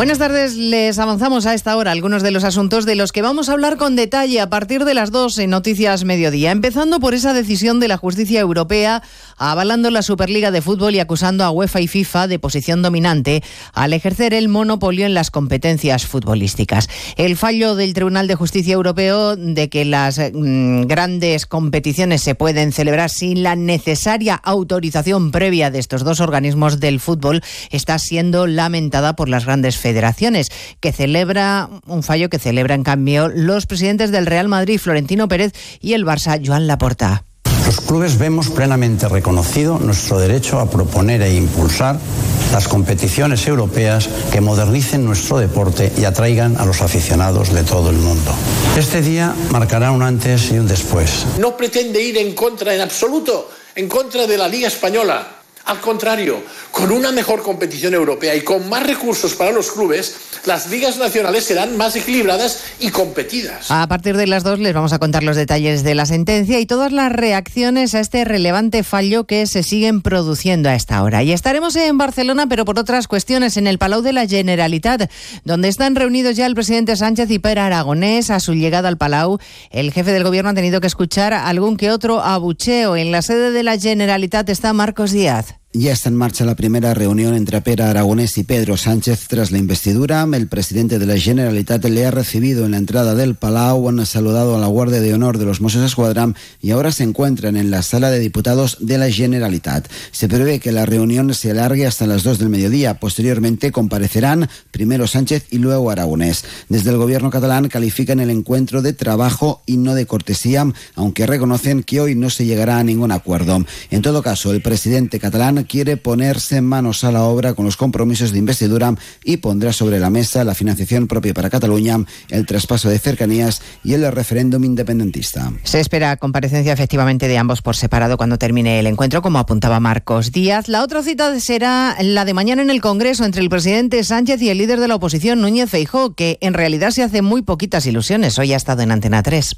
Buenas tardes, les avanzamos a esta hora algunos de los asuntos de los que vamos a hablar con detalle a partir de las dos en Noticias Mediodía, empezando por esa decisión de la justicia europea avalando la Superliga de Fútbol y acusando a UEFA y FIFA de posición dominante al ejercer el monopolio en las competencias futbolísticas. El fallo del Tribunal de Justicia Europeo de que las mm, grandes competiciones se pueden celebrar sin la necesaria autorización previa de estos dos organismos del fútbol está siendo lamentada por las grandes federaciones, que celebra un fallo que celebra en cambio los presidentes del Real Madrid, Florentino Pérez, y el Barça, Joan Laporta. Los clubes vemos plenamente reconocido nuestro derecho a proponer e impulsar las competiciones europeas que modernicen nuestro deporte y atraigan a los aficionados de todo el mundo. Este día marcará un antes y un después. No pretende ir en contra en absoluto, en contra de la Liga Española, Al contrario, con una mejor competición europea y con más recursos para los clubes, las ligas nacionales serán más equilibradas y competidas. A partir de las dos les vamos a contar los detalles de la sentencia y todas las reacciones a este relevante fallo que se siguen produciendo a esta hora. Y estaremos en Barcelona, pero por otras cuestiones, en el Palau de la Generalitat, donde están reunidos ya el presidente Sánchez y Pere Aragonés. A su llegada al Palau, el jefe del gobierno ha tenido que escuchar algún que otro abucheo. En la sede de la Generalitat está Marcos Díaz. Ya está en marcha la primera reunión entre Pera Aragonés y Pedro Sánchez tras la investidura. El presidente de la Generalitat le ha recibido en la entrada del Palau, han saludado a la Guardia de Honor de los Mossos Escuadra y ahora se encuentran en la sala de diputados de la Generalitat. Se prevé que la reunión se alargue hasta las 2 del mediodía. Posteriormente comparecerán primero Sánchez y luego Aragonés. Desde el gobierno catalán califican el encuentro de trabajo y no de cortesía, aunque reconocen que hoy no se llegará a ningún acuerdo. En todo caso, el presidente catalán quiere ponerse manos a la obra con los compromisos de investidura y pondrá sobre la mesa la financiación propia para Cataluña, el traspaso de cercanías y el referéndum independentista. Se espera comparecencia efectivamente de ambos por separado cuando termine el encuentro, como apuntaba Marcos Díaz. La otra cita será la de mañana en el Congreso entre el presidente Sánchez y el líder de la oposición, Núñez Feijó, que en realidad se hace muy poquitas ilusiones. Hoy ha estado en Antena 3.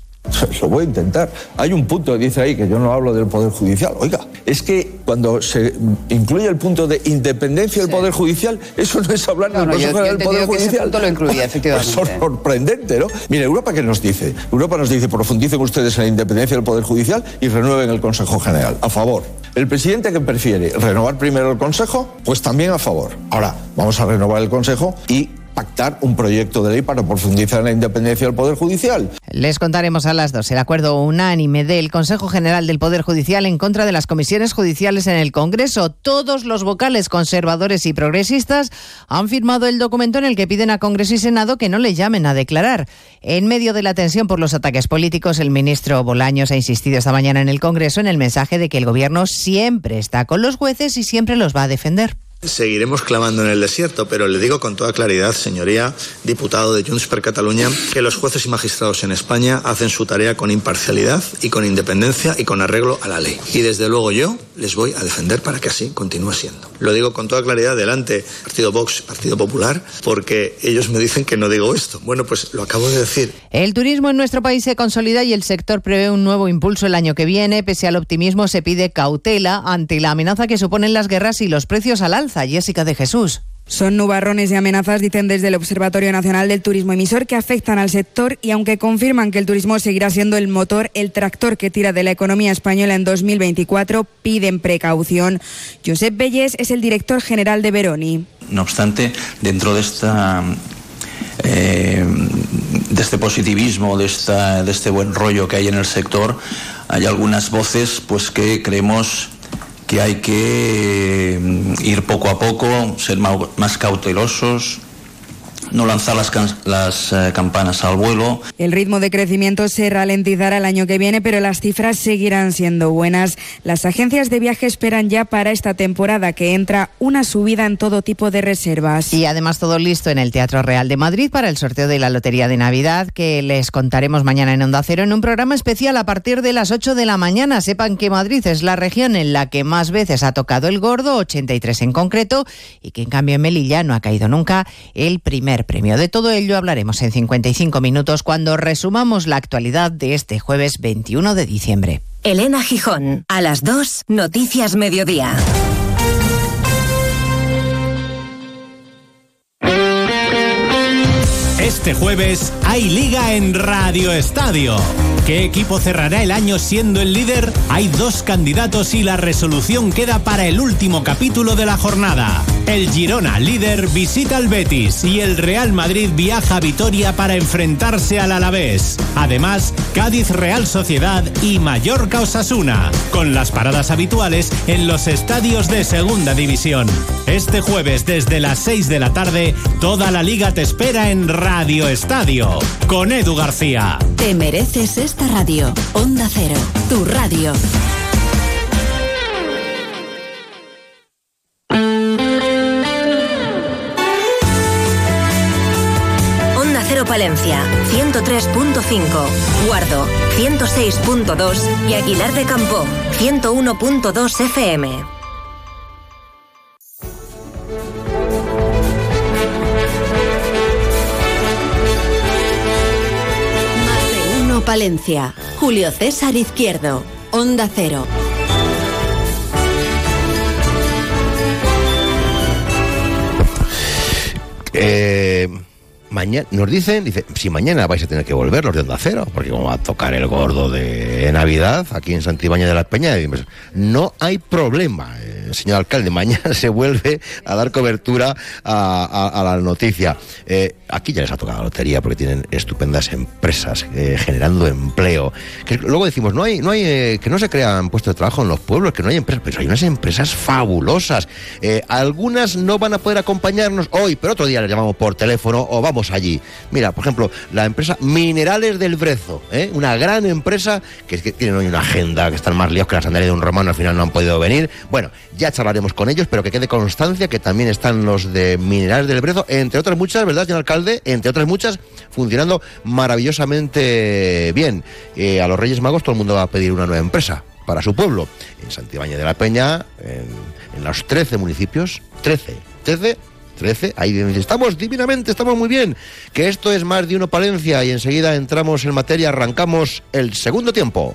Lo voy a intentar. Hay un punto que dice ahí que yo no hablo del Poder Judicial. Oiga, es que cuando se incluye el punto de independencia del Poder Judicial, eso no es hablar del no, Consejo del Poder que ese Judicial. punto lo incluía, efectivamente. Pues es sorprendente, ¿no? Mira, Europa, ¿qué nos dice? Europa nos dice, profundicen ustedes en la independencia del Poder Judicial y renueven el Consejo General. A favor. El presidente que prefiere renovar primero el Consejo, pues también a favor. Ahora, vamos a renovar el Consejo y pactar un proyecto de ley para profundizar en la independencia del Poder Judicial. Les contaremos a las dos el acuerdo unánime del Consejo General del Poder Judicial en contra de las comisiones judiciales en el Congreso. Todos los vocales conservadores y progresistas han firmado el documento en el que piden a Congreso y Senado que no le llamen a declarar. En medio de la tensión por los ataques políticos, el ministro Bolaños ha insistido esta mañana en el Congreso en el mensaje de que el Gobierno siempre está con los jueces y siempre los va a defender. Seguiremos clamando en el desierto, pero le digo con toda claridad, señoría, diputado de Junts per Catalunya, que los jueces y magistrados en España hacen su tarea con imparcialidad y con independencia y con arreglo a la ley. Y desde luego yo les voy a defender para que así continúe siendo. Lo digo con toda claridad delante Partido Vox, Partido Popular, porque ellos me dicen que no digo esto. Bueno, pues lo acabo de decir. El turismo en nuestro país se consolida y el sector prevé un nuevo impulso el año que viene. Pese al optimismo, se pide cautela ante la amenaza que suponen las guerras y los precios al alza. Jessica de Jesús. Son nubarrones y amenazas, dicen desde el Observatorio Nacional del Turismo Emisor, que afectan al sector y aunque confirman que el turismo seguirá siendo el motor, el tractor que tira de la economía española en 2024, piden precaución. Josep Belles es el director general de Veroni. No obstante, dentro de esta eh, de este positivismo, de, esta, de este buen rollo que hay en el sector, hay algunas voces pues que creemos que hay que mm, ir poco a poco, ser más cautelosos, no lanzar las, eh, campanas al vuelo. El ritmo de crecimiento se ralentizará el año que viene, pero las cifras seguirán siendo buenas. Las agencias de viaje esperan ya para esta temporada que entra una subida en todo tipo de reservas. Y además todo listo en el Teatro Real de Madrid para el sorteo de la Lotería de Navidad que les contaremos mañana en Onda Cero en un programa especial a partir de las 8 de la mañana. Sepan que Madrid es la región en la que más veces ha tocado el gordo, 83 en concreto, y que en cambio en Melilla no ha caído nunca el primer premio. De todo ello hablaremos en 55 minutos cuando resumamos la actualidad de este jueves 21 de diciembre. Elena Gijón, a las 2, Noticias Mediodía. Este jueves hay liga en Radio Estadio. ¿Qué equipo cerrará el año siendo el líder? Hay dos candidatos y la resolución queda para el último capítulo de la jornada. El Girona, líder, visita al Betis y el Real Madrid viaja a Vitoria para enfrentarse al Alavés. Además, Cádiz Real Sociedad y Mallorca Osasuna, con las paradas habituales en los estadios de Segunda División. Este jueves desde las 6 de la tarde, toda la liga te espera en Radio Estadio, con Edu García. Te mereces esta radio. Onda Cero, tu radio. Palencia, 103.5, Guardo, 106.2 y Aguilar de Campo, 101.2 FM. Palencia. Julio César Izquierdo. Onda Cero. Eh, nos dicen, dice, si mañana vais a tener que volver los de Onda Cero, porque como va a tocar el gordo de Navidad aquí en Santibáñez de la Peña, y pues, no hay problema, eh, señor alcalde, mañana se vuelve a dar cobertura a, la noticia. Eh, aquí ya les ha tocado la lotería porque tienen estupendas empresas eh, generando empleo. Que luego decimos, no hay, no hay, eh, que no se crean puestos de trabajo en los pueblos, que no hay empresas, pero hay unas empresas fabulosas. Algunas no van a poder acompañarnos hoy, pero otro día les llamamos por teléfono o vamos allí. Mira, por ejemplo, la empresa Minerales del Brezo, una gran empresa que, que tienen hoy una agenda que están más líos que la sandalia de un romano, al final no han podido venir. Bueno, ya charlaremos con ellos, pero que quede constancia que también están los de Minerales del Brezo, entre otras muchas, ¿verdad, señor alcalde? Entre otras muchas, funcionando maravillosamente bien. Eh, a los Reyes Magos todo el mundo va a pedir una nueva empresa para su pueblo. En Santibáñez de la Peña, en, los 13 municipios, 13, 13 13, ahí estamos divinamente, estamos muy bien, que esto es más de uno Palencia y enseguida entramos en materia, arrancamos el segundo tiempo.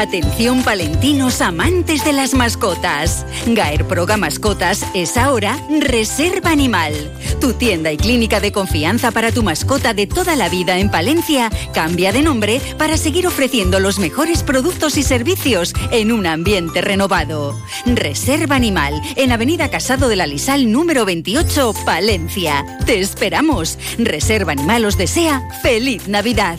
Atención palentinos amantes de las mascotas. Gaer Proga Mascotas es ahora Reserva Animal. Tu tienda y clínica de confianza para tu mascota de toda la vida en Palencia cambia de nombre para seguir ofreciendo los mejores productos y servicios en un ambiente renovado. Reserva Animal en Avenida Casado de la Lisal número 28, Palencia. Te esperamos. Reserva Animal os desea feliz Navidad.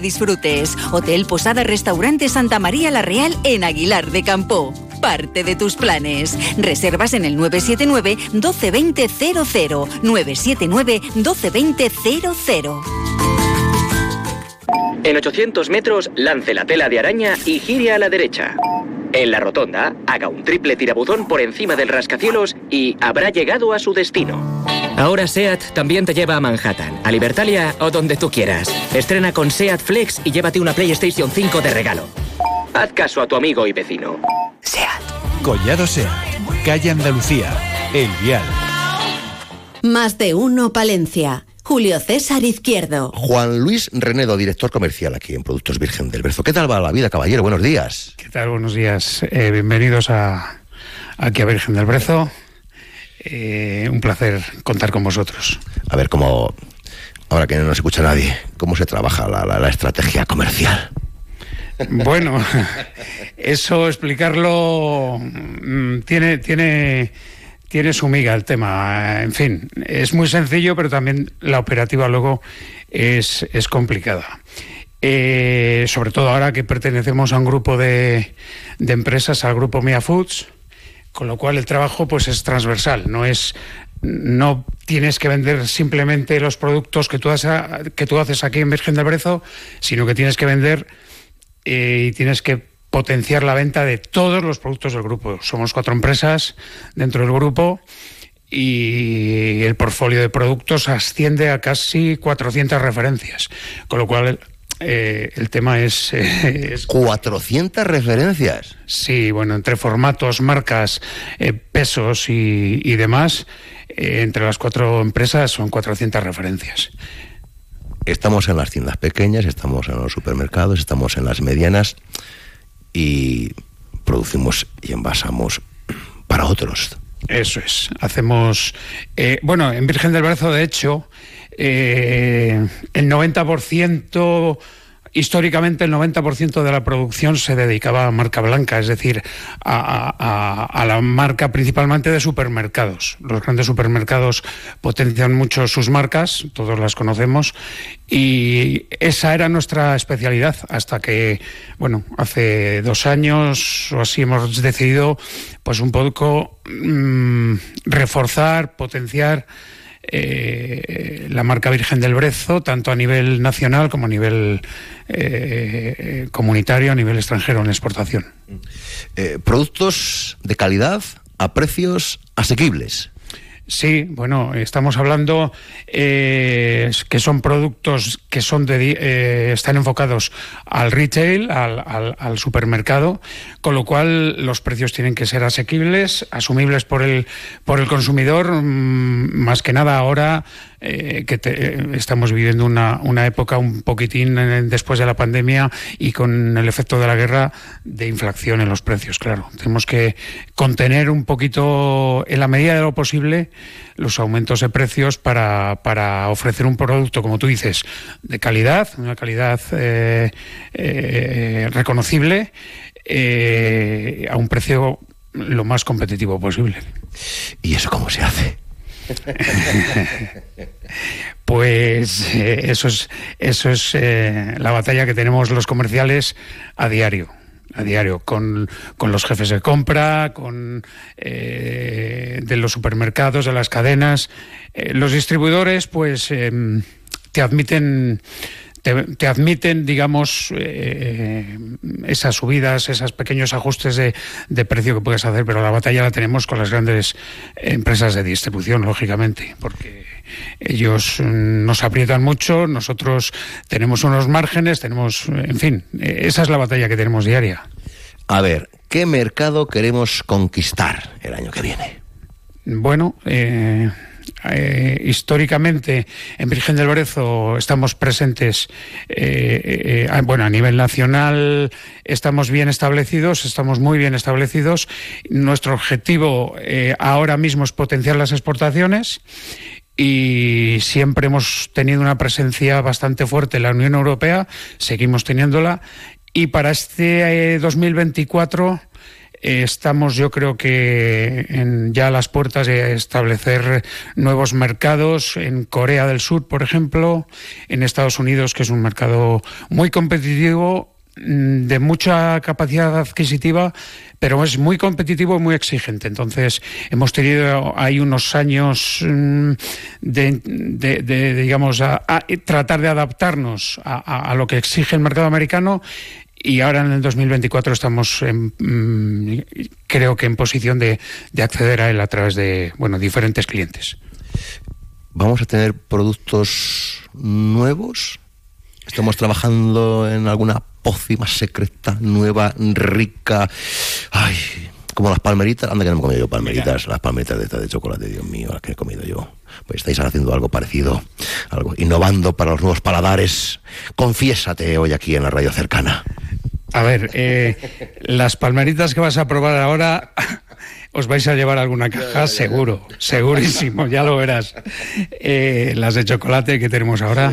disfrutes. Hotel Posada Restaurante Santa María La Real en Aguilar de Campo. Parte de tus planes. Reservas en el 979 1220 00 979 1220 00. En 800 metros, lance la tela de araña y gire a la derecha. En la rotonda, haga un triple tirabuzón por encima del rascacielos y habrá llegado a su destino. Ahora SEAT también te lleva a Manhattan, a Libertalia o donde tú quieras. Estrena con SEAT Flex y llévate una PlayStation 5 de regalo. Haz caso a tu amigo y vecino. Collado Sea, calle Andalucía, El Vial. Más de uno Palencia. Julio César Izquierdo. Juan Luis Renedo, director comercial aquí en Productos Virgen del Berzo. ¿Qué tal va la vida, caballero? Buenos días. ¿Qué tal? Buenos días. Eh, bienvenidos a, aquí a Virgen del Brezo. Eh, un placer contar con vosotros. A ver cómo, ahora que no nos escucha nadie, cómo se trabaja la, la- la estrategia comercial. Bueno, eso explicarlo mm, tiene, tiene, tiene su miga el tema. En fin, es muy sencillo, pero también la operativa luego es, es complicada. Eh, sobre todo ahora que pertenecemos a un grupo de, de empresas, al grupo Mia Foods, con lo cual el trabajo pues es transversal, no es no tienes que vender simplemente los productos que tú, haces, que tú haces aquí en Virgen del Brezo, sino que tienes que vender eh, y tienes que potenciar la venta de todos los productos del grupo. Somos cuatro empresas dentro del grupo y el portfolio de productos asciende a casi 400 referencias, con lo cual eh, el tema es, eh, es... 400 referencias. Sí, bueno, entre formatos, marcas, eh, pesos y, y demás, eh, entre las cuatro empresas son 400 referencias. Estamos en las tiendas pequeñas, estamos en los supermercados, estamos en las medianas y producimos y envasamos para otros. Eso es. Hacemos. bueno, en Virgen del Brazo, de hecho, eh, el 90% históricamente el 90% de la producción se dedicaba a marca blanca, es decir, a, la marca principalmente de supermercados. Los grandes supermercados potencian mucho sus marcas, todos las conocemos, y esa era nuestra especialidad hasta que, bueno, hace dos años o así hemos decidido, pues un poco mm, reforzar, potenciar eh, la marca Virgen del Brezo, tanto a nivel nacional como a nivel eh, comunitario, a nivel extranjero en exportación. Eh, productos de calidad a precios asequibles. Sí, bueno, estamos hablando eh, que son productos que son de, eh, están enfocados al retail, al, al- al supermercado, con lo cual los precios tienen que ser asequibles, asumibles por el por el consumidor, mm, más que nada ahora eh, que te- estamos viviendo una, una época un poquitín eh, después de la pandemia y con el efecto de la guerra de inflación en los precios, claro. Tenemos que contener un poquito, en la medida de lo posible, los aumentos de precios para, para ofrecer un producto, como tú dices, de calidad, una calidad eh, reconocible, a un precio lo más competitivo posible. ¿Y eso cómo se hace? Pues eh, eso es, eso es eh, la batalla que tenemos los comerciales a diario. A diario, con, con los jefes de compra, con eh, de los supermercados, de las cadenas. Los distribuidores, pues, em, te admiten te, te admiten, digamos, eh, esas subidas, esos pequeños ajustes de, de precio que puedes hacer, pero la batalla la tenemos con las grandes empresas de distribución, lógicamente, porque ellos mm, nos aprietan mucho, nosotros tenemos unos márgenes, tenemos, en fin, eh, esa es la batalla que tenemos diaria. A ver, ¿qué mercado queremos conquistar el año que viene? Bueno, eh, eh, históricamente en Virgen del Brezo estamos presentes, eh, eh, bueno, a nivel nacional estamos bien establecidos, estamos muy bien establecidos. Nuestro objetivo ahora mismo es potenciar las exportaciones y siempre hemos tenido una presencia bastante fuerte en la Unión Europea, seguimos teniéndola y para este eh, 2024 eh, estamos yo creo que en ya a las puertas de establecer nuevos mercados en Corea del Sur, por ejemplo, en Estados Unidos, que es un mercado muy competitivo mm, de mucha capacidad adquisitiva, pero es muy competitivo y muy exigente. Entonces, hemos tenido ahí unos años mm, de, digamos, a, tratar de adaptarnos a lo que exige el mercado americano y ahora en el 2024 estamos, en, mm, creo que en posición de, de acceder a él a través de bueno diferentes clientes. ¿Vamos a tener productos nuevos? ¿Estamos trabajando en alguna pócima secreta, nueva, rica? Ay, como las palmeritas. Anda que no me he comido yo palmeritas. Las palmeritas de, estas de chocolate, Dios mío, las que he comido yo. Pues estáis haciendo algo parecido, algo innovando para los nuevos paladares. Confiésate hoy aquí en la radio cercana. A ver, eh, las palmeritas que vas a probar ahora os vais a llevar alguna caja, seguro, segurísimo, ya lo verás. Eh, las de chocolate que tenemos ahora.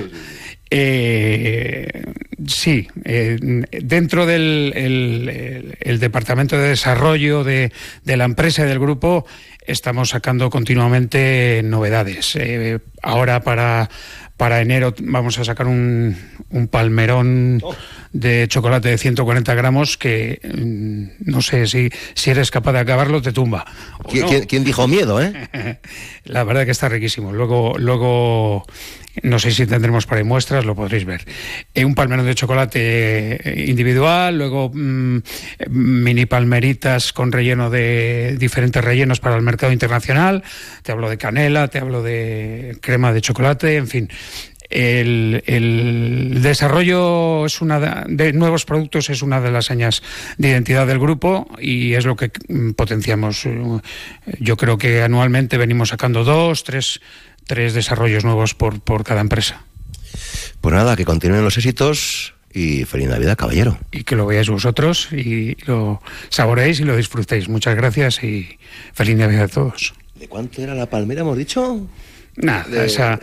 Eh, sí, eh, dentro del el- el- el departamento de desarrollo de, de la empresa y del grupo estamos sacando continuamente novedades. Eh, ahora para, para enero vamos a sacar un, un palmerón de chocolate de 140 gramos que mm, no sé si, si eres capaz de acabarlo, te tumba. ¿O ¿Quién, no? quién- quién dijo miedo, eh? La verdad que está riquísimo. Luego, luego no sé si tendremos para ahí muestras, lo podréis ver. Eh, un palmerón de chocolate eh, individual, luego mm, mini palmeritas con relleno de diferentes rellenos para el mercado internacional. Te hablo de canela, te hablo de crema de chocolate, en fin. El, el desarrollo es una de, de nuevos productos es una de las señas de identidad del grupo y es lo que mm, potenciamos. Yo creo que anualmente venimos sacando dos, tres, tres desarrollos nuevos por, por cada empresa. Pues nada, que continúen los éxitos y feliz Navidad, caballero. Y que lo veáis vosotros y lo saboreéis y lo disfrutéis. Muchas gracias y feliz Navidad a todos. ¿De cuánto era la palmera, hemos dicho? Nada, De- esa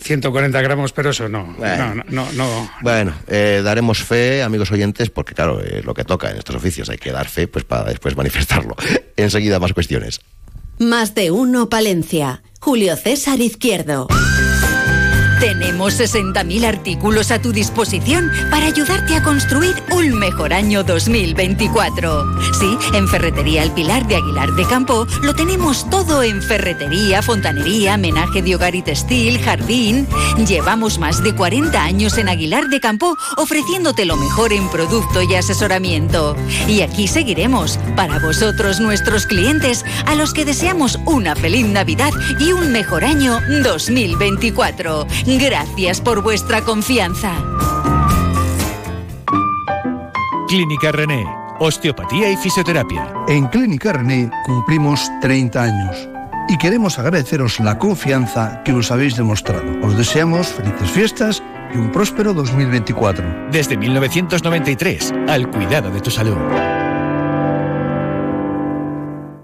140 gramos, pero eso no. Bueno. No, no, no. Bueno, eh, daremos fe, amigos oyentes, porque claro, es lo que toca en estos oficios, hay que dar fe pues para después manifestarlo. Enseguida más cuestiones. Más de uno Palencia. Julio César Izquierdo. Tenemos 60.000 artículos a tu disposición para ayudarte a construir un mejor año 2024. Sí, en Ferretería El Pilar de Aguilar de Campo lo tenemos todo en ferretería, fontanería, menaje de hogar y textil, jardín. Llevamos más de 40 años en Aguilar de Campo ofreciéndote lo mejor en producto y asesoramiento. Y aquí seguiremos para vosotros, nuestros clientes, a los que deseamos una feliz Navidad y un mejor año 2024. Gracias por vuestra confianza. Clínica René. Osteopatía y fisioterapia. En Clínica René cumplimos 30 años y queremos agradeceros la confianza que nos habéis demostrado. Os deseamos felices fiestas y un próspero 2024. Desde 1993, al cuidado de tu salud.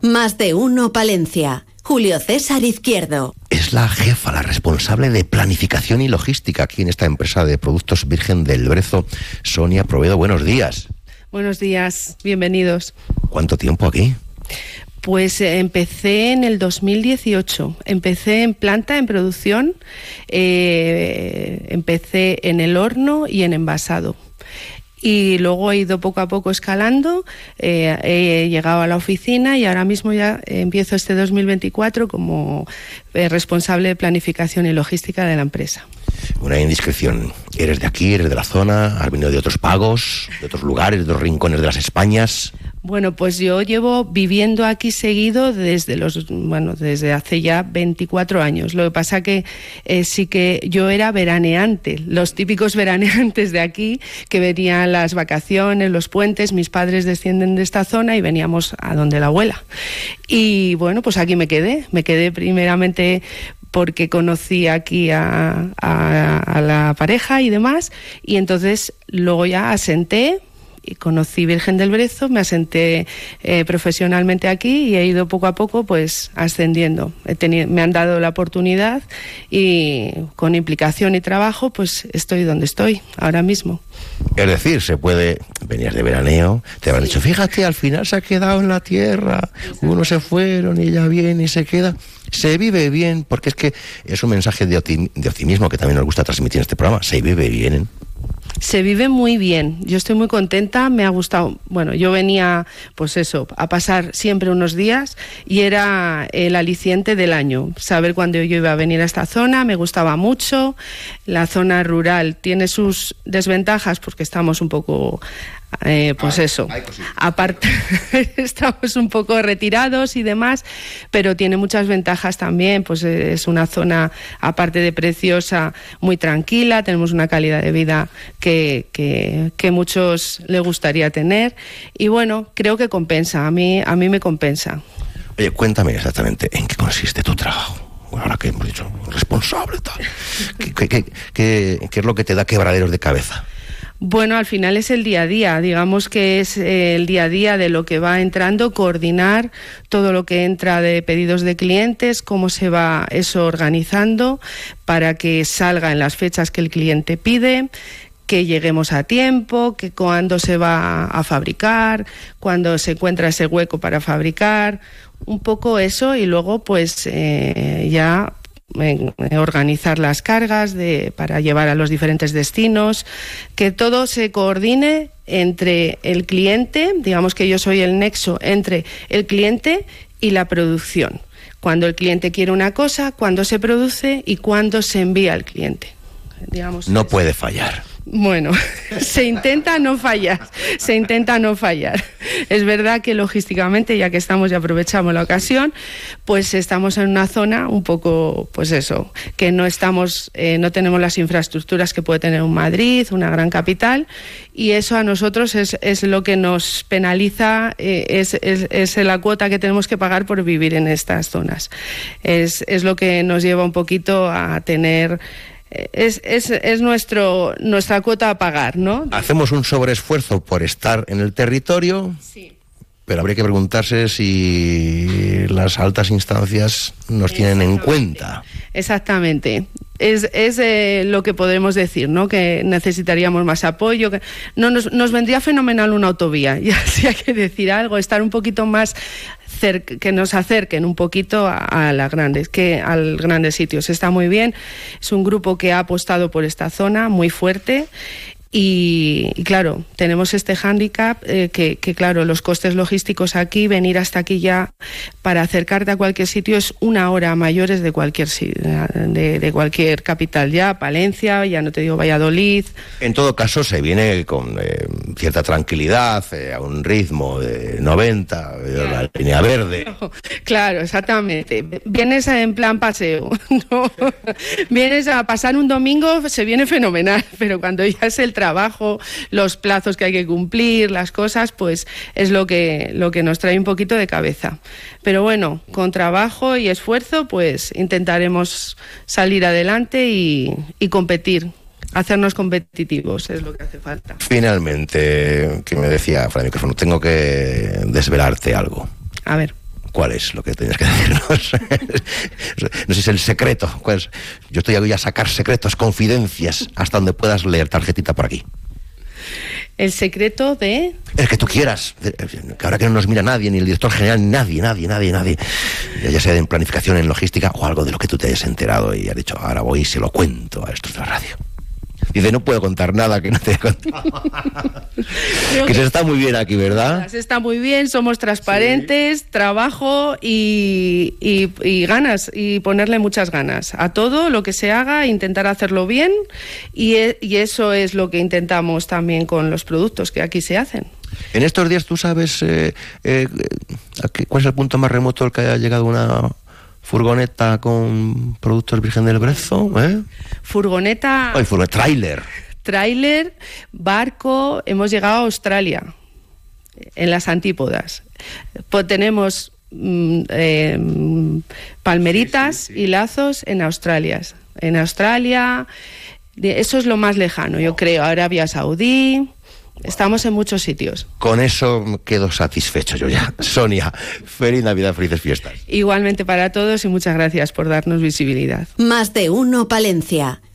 Más de uno Palencia. Julio César Izquierdo. Es la jefa, la responsable de planificación y logística aquí en esta empresa de productos Virgen del Brezo, Sonia Provedo. Buenos días. Buenos días, bienvenidos. ¿Cuánto tiempo aquí? Pues eh, empecé en el 2018. Empecé en planta, en producción. eh, empecé en el horno y en envasado. Y luego he ido poco a poco escalando, eh, he llegado a la oficina y ahora mismo ya empiezo este 2024 como eh, responsable de planificación y logística de la empresa. Una indiscreción. ¿Eres de aquí? ¿Eres de la zona? ¿Has venido de otros pagos? ¿De otros lugares? ¿De otros rincones de las Españas? Bueno, pues yo llevo viviendo aquí seguido desde los, bueno, desde hace ya 24 años. Lo que pasa que eh, sí que yo era veraneante, los típicos veraneantes de aquí que venían las vacaciones, los puentes. Mis padres descienden de esta zona y veníamos a donde la abuela. Y bueno, pues aquí me quedé. Me quedé primeramente porque conocí aquí a, a- a la pareja y demás, y entonces luego ya asenté y conocí Virgen del Brezo, me asenté eh, profesionalmente aquí y he ido poco a poco pues ascendiendo. He tenido, me han dado la oportunidad y con implicación y trabajo pues estoy donde estoy ahora mismo. Es decir, se puede venir de veraneo, te habrán dicho, fíjate, al final se ha quedado en la tierra, unos se fueron y ella viene y se queda. Se vive bien, porque es que es un mensaje de optimismo que también nos gusta transmitir en este programa. Se vive bien. Se vive muy bien. Yo estoy muy contenta. Me ha gustado. Bueno, yo venía, pues eso, a pasar siempre unos días y era el aliciente del año. Saber cuándo yo iba a venir a esta zona me gustaba mucho. La zona rural tiene sus desventajas porque estamos un poco. Eh, pues eso, aparte estamos un poco retirados y demás, pero tiene muchas ventajas también, pues eh, es una zona aparte de preciosa, muy tranquila, tenemos una calidad de vida que, que, que muchos le gustaría tener y bueno, creo que compensa, a mí, a mí me compensa. Oye, cuéntame exactamente en qué consiste tu trabajo. Bueno, ahora que hemos dicho responsable, tal. ¿Qué, qué- qué- qué- qué es lo que te da quebraderos de cabeza? Bueno, al final es el día a día, digamos que es eh, el día a día de lo que va entrando, coordinar todo lo que entra de pedidos de clientes, cómo se va eso organizando para que salga en las fechas que el cliente pide que lleguemos a tiempo, que cuándo se va a fabricar, cuándo se encuentra ese hueco para fabricar, un poco eso y luego pues eh, ya en- en organizar las cargas de, para llevar a los diferentes destinos, que todo se coordine entre el cliente, digamos que yo soy el nexo entre el cliente y la producción. Cuando el cliente quiere una cosa, cuándo se produce y cuándo se envía al cliente. Digamos, No puede fallar. Bueno, se intenta no fallar, se intenta no fallar. Es verdad que logísticamente, ya que estamos y aprovechamos la ocasión, pues estamos en una zona un poco, pues eso, que no estamos, eh, no tenemos las infraestructuras que puede tener un Madrid, una gran capital, y eso a nosotros es, es lo que nos penaliza, eh, es, es- es la cuota que tenemos que pagar por vivir en estas zonas. Es, es lo que nos lleva un poquito a tener es, es, es nuestro, nuestra cuota a pagar, ¿no? Hacemos un sobreesfuerzo por estar en el territorio, pero habría que preguntarse si las altas instancias nos tienen en cuenta. Exactamente. Es, es eh, lo que podemos decir, ¿no? Que necesitaríamos más apoyo. Que, no, nos, nos vendría fenomenal una autovía, ya si hay que decir algo, estar un poquito más que nos acerquen un poquito a, a las grandes, que al grandes sitios. Está muy bien. Es un grupo que ha apostado por esta zona muy fuerte. Y, y claro, tenemos este hándicap eh, que, que, claro, los costes logísticos aquí, venir hasta aquí ya para acercarte a cualquier sitio es una hora mayores de cualquier, de, de cualquier capital ya, Palencia, ya no te digo Valladolid. En todo caso, se viene con eh, cierta tranquilidad, eh, a un ritmo de 90, eh, la línea verde. Claro, exactamente. Vienes en plan paseo, ¿no? Vienes a pasar un domingo, se viene fenomenal, pero cuando ya es el trabajo, los plazos que hay que cumplir, las cosas, pues es lo que, lo que nos trae un poquito de cabeza. Pero bueno, con trabajo y esfuerzo, pues intentaremos salir adelante y, y competir, hacernos competitivos, es lo que hace falta. Finalmente, que me decía fuera micrófono, tengo que desvelarte algo. A ver. ¿Cuál es lo que tienes que decirnos? no sé si es el secreto. ¿Cuál es? Yo estoy aquí a sacar secretos, confidencias, hasta donde puedas leer tarjetita por aquí. El secreto de... El que tú quieras. Que ahora que no nos mira nadie, ni el director general, ni nadie, nadie, nadie, nadie. Ya sea en planificación, en logística o algo de lo que tú te hayas enterado y has dicho, ahora voy y se lo cuento a estos de la radio. Dice, no puedo contar nada que no te haya contado. que se está muy bien aquí, ¿verdad? Está muy bien, somos transparentes, trabajo y, y- y ganas, y ponerle muchas ganas a todo lo que se haga, intentar hacerlo bien y, e- y eso es lo que intentamos también con los productos que aquí se hacen. En estos días, ¿tú sabes eh, eh, cuál es el punto más remoto al que haya llegado una furgoneta con productos Virgen del Brezo? ¿eh? Furgoneta, Ay, furgoneta, tráiler. tráiler, barco, hemos llegado a Australia, en las antípodas. Pues tenemos mm, eh, palmeritas y lazos en Australia. En Australia, de- eso es lo más lejano, yo creo. Arabia Saudí, estamos en muchos sitios. Con eso quedo satisfecho yo ya. Sonia, feliz Navidad, felices fiestas. Igualmente para todos y muchas gracias por darnos visibilidad. Más de uno Palencia.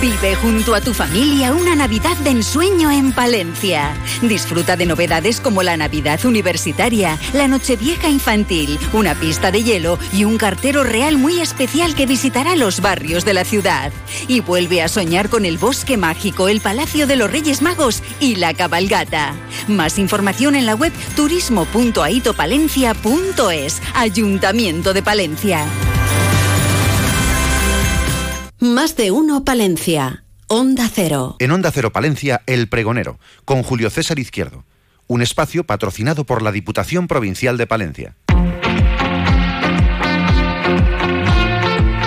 Vive junto a tu familia una Navidad de ensueño en Palencia. Disfruta de novedades como la Navidad Universitaria, la Nochevieja Infantil, una pista de hielo y un cartero real muy especial que visitará los barrios de la ciudad. Y vuelve a soñar con el Bosque Mágico, el Palacio de los Reyes Magos y la Cabalgata. Más información en la web turismo.aitopalencia.es. Ayuntamiento de Palencia. Más de uno Palencia. Onda Cero. En Onda Cero Palencia, El Pregonero, con Julio César Izquierdo. Un espacio patrocinado por la Diputación Provincial de Palencia.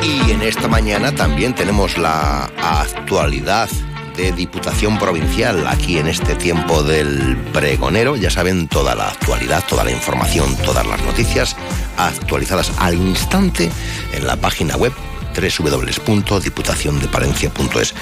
Y en esta mañana también tenemos la actualidad de Diputación Provincial aquí en este tiempo del pregonero. Ya saben, toda la actualidad, toda la información, todas las noticias actualizadas al instante en la página web www.diputaciondepalencia.es.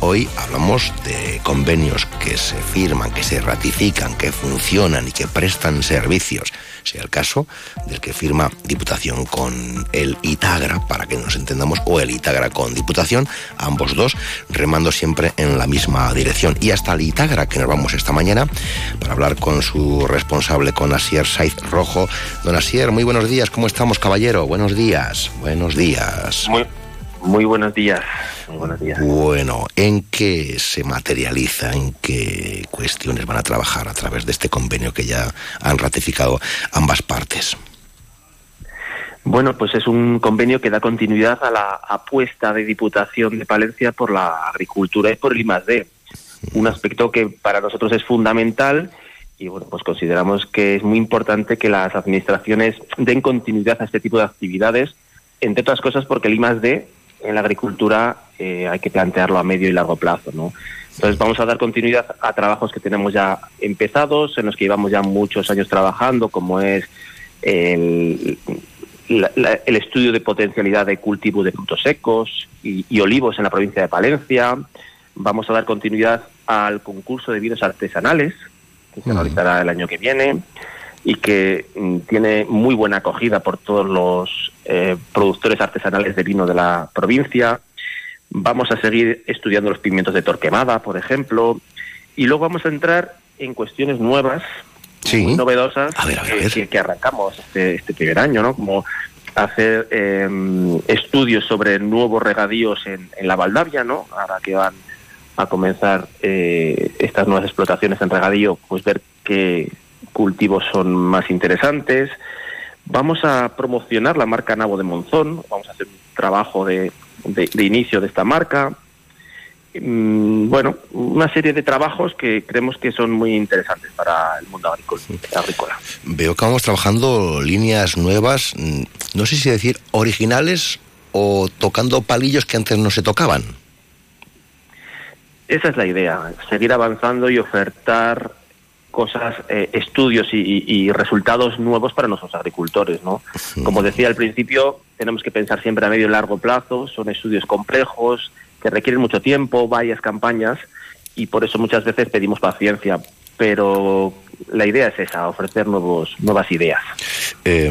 Hoy hablamos de convenios que se firman, que se ratifican, que funcionan y que prestan servicios. Sea el caso del que firma Diputación con el Itagra, para que nos entendamos, o el Itagra con Diputación, ambos dos remando siempre en la misma dirección. Y hasta el Itagra, que nos vamos esta mañana, para hablar con su responsable, con Asier Saiz Rojo. Don Asier, muy buenos días, ¿cómo estamos, caballero? Buenos días, buenos días. Muy, muy buenos días. Muy buenos días. Bueno, ¿en qué se materializa? ¿En qué cuestiones van a trabajar a través de este convenio que ya han ratificado ambas partes? Bueno, pues es un convenio que da continuidad a la apuesta de Diputación de Palencia por la agricultura y por el I+D. Un aspecto que para nosotros es fundamental y bueno, pues consideramos que es muy importante que las administraciones den continuidad a este tipo de actividades entre otras cosas porque el I más D en la agricultura eh, hay que plantearlo a medio y largo plazo, ¿no? Entonces vamos a dar continuidad a trabajos que tenemos ya empezados, en los que llevamos ya muchos años trabajando, como es el, la- la- el estudio de potencialidad de cultivo de frutos secos y, y olivos en la provincia de Palencia. Vamos a dar continuidad al concurso de vinos artesanales, que se realizará el año que viene y que mm, tiene muy buena acogida por todos los eh, productores artesanales de vino de la provincia. Vamos a seguir estudiando los pimientos de Torquemada, por ejemplo, y luego vamos a entrar en cuestiones nuevas, muy novedosas, que- Que, que arrancamos este, este primer año, ¿no? Como hacer eh, estudios sobre nuevos regadíos en, en la Valdavia, ¿no? Ahora que van a comenzar eh, estas nuevas explotaciones en regadío, pues ver qué cultivos son más interesantes. Vamos a promocionar la marca Nabo de Monzón, vamos a hacer un trabajo de, de- de inicio de esta marca. Mm, Bueno, una serie de trabajos que creemos que son muy interesantes para el mundo agrícola. agrícola. Veo que vamos trabajando líneas nuevas, mm, no sé si decir originales o tocando palillos que antes no se tocaban. Esa es la idea, seguir avanzando y ofertar cosas, eh, estudios y, y- y resultados nuevos para nuestros agricultores, ¿no? Como decía al principio, tenemos que pensar siempre a medio y largo plazo, son estudios complejos que requieren mucho tiempo, varias campañas y por eso muchas veces pedimos paciencia, pero la idea es esa, ofrecer nuevos, nuevas ideas. Eh,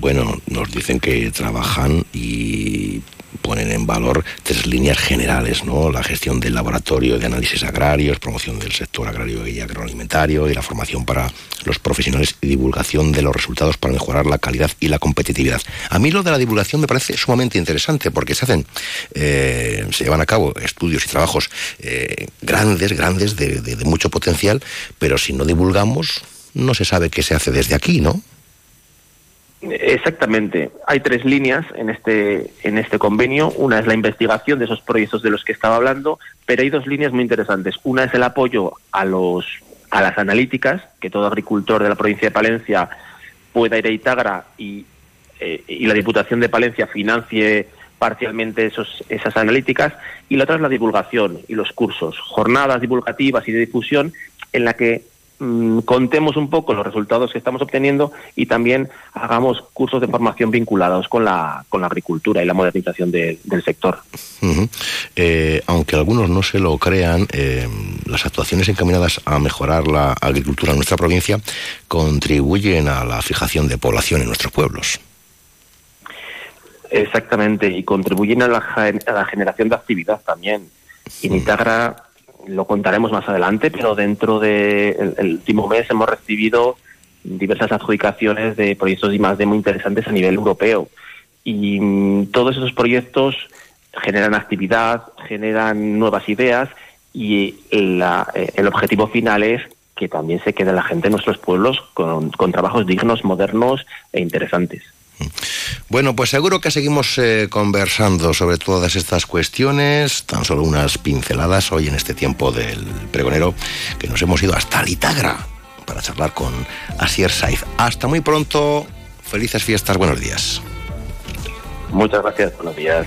bueno, nos dicen que trabajan y ponen en valor tres líneas generales, ¿no? La gestión del laboratorio de análisis agrarios, promoción del sector agrario y agroalimentario y la formación para los profesionales y divulgación de los resultados para mejorar la calidad y la competitividad. A mí lo de la divulgación me parece sumamente interesante porque se hacen, eh, se llevan a cabo estudios y trabajos eh, grandes, grandes, de, mucho potencial, pero si no divulgamos, no se sabe qué se hace desde aquí, ¿no? Exactamente. Hay tres líneas en este, en este convenio. Una es la investigación de esos proyectos de los que estaba hablando, pero hay dos líneas muy interesantes. Una es el apoyo a, los, a las analíticas, que todo agricultor de la provincia de Palencia pueda ir a Itagra y, eh, y la Diputación de Palencia financie parcialmente esos, esas analíticas. Y la otra es la divulgación y los cursos, jornadas divulgativas y de difusión en la que mm, contemos un poco los resultados que estamos obteniendo y también hagamos cursos de formación vinculados con la, con la agricultura y la modernización de- del sector. Eh, aunque algunos no se lo crean, eh, las actuaciones encaminadas a mejorar la agricultura en nuestra provincia contribuyen a la fijación de población en nuestros pueblos. Exactamente, y contribuyen a la, gen- a la generación de actividad también. Y en Itagra lo contaremos más adelante, pero dentro del de el último mes hemos recibido diversas adjudicaciones de proyectos y más de muy interesantes a nivel europeo. Y mm, todos esos proyectos generan actividad, generan nuevas ideas y la- eh, el objetivo final es que también se quede la gente en nuestros pueblos con, con trabajos dignos, modernos e interesantes. Bueno, pues seguro que seguimos eh, conversando sobre todas estas cuestiones, tan solo unas pinceladas hoy en este tiempo del pregonero, que nos hemos ido hasta Litagra para charlar con Asier Saiz. Hasta muy pronto, felices fiestas, buenos días. Muchas gracias, buenos días.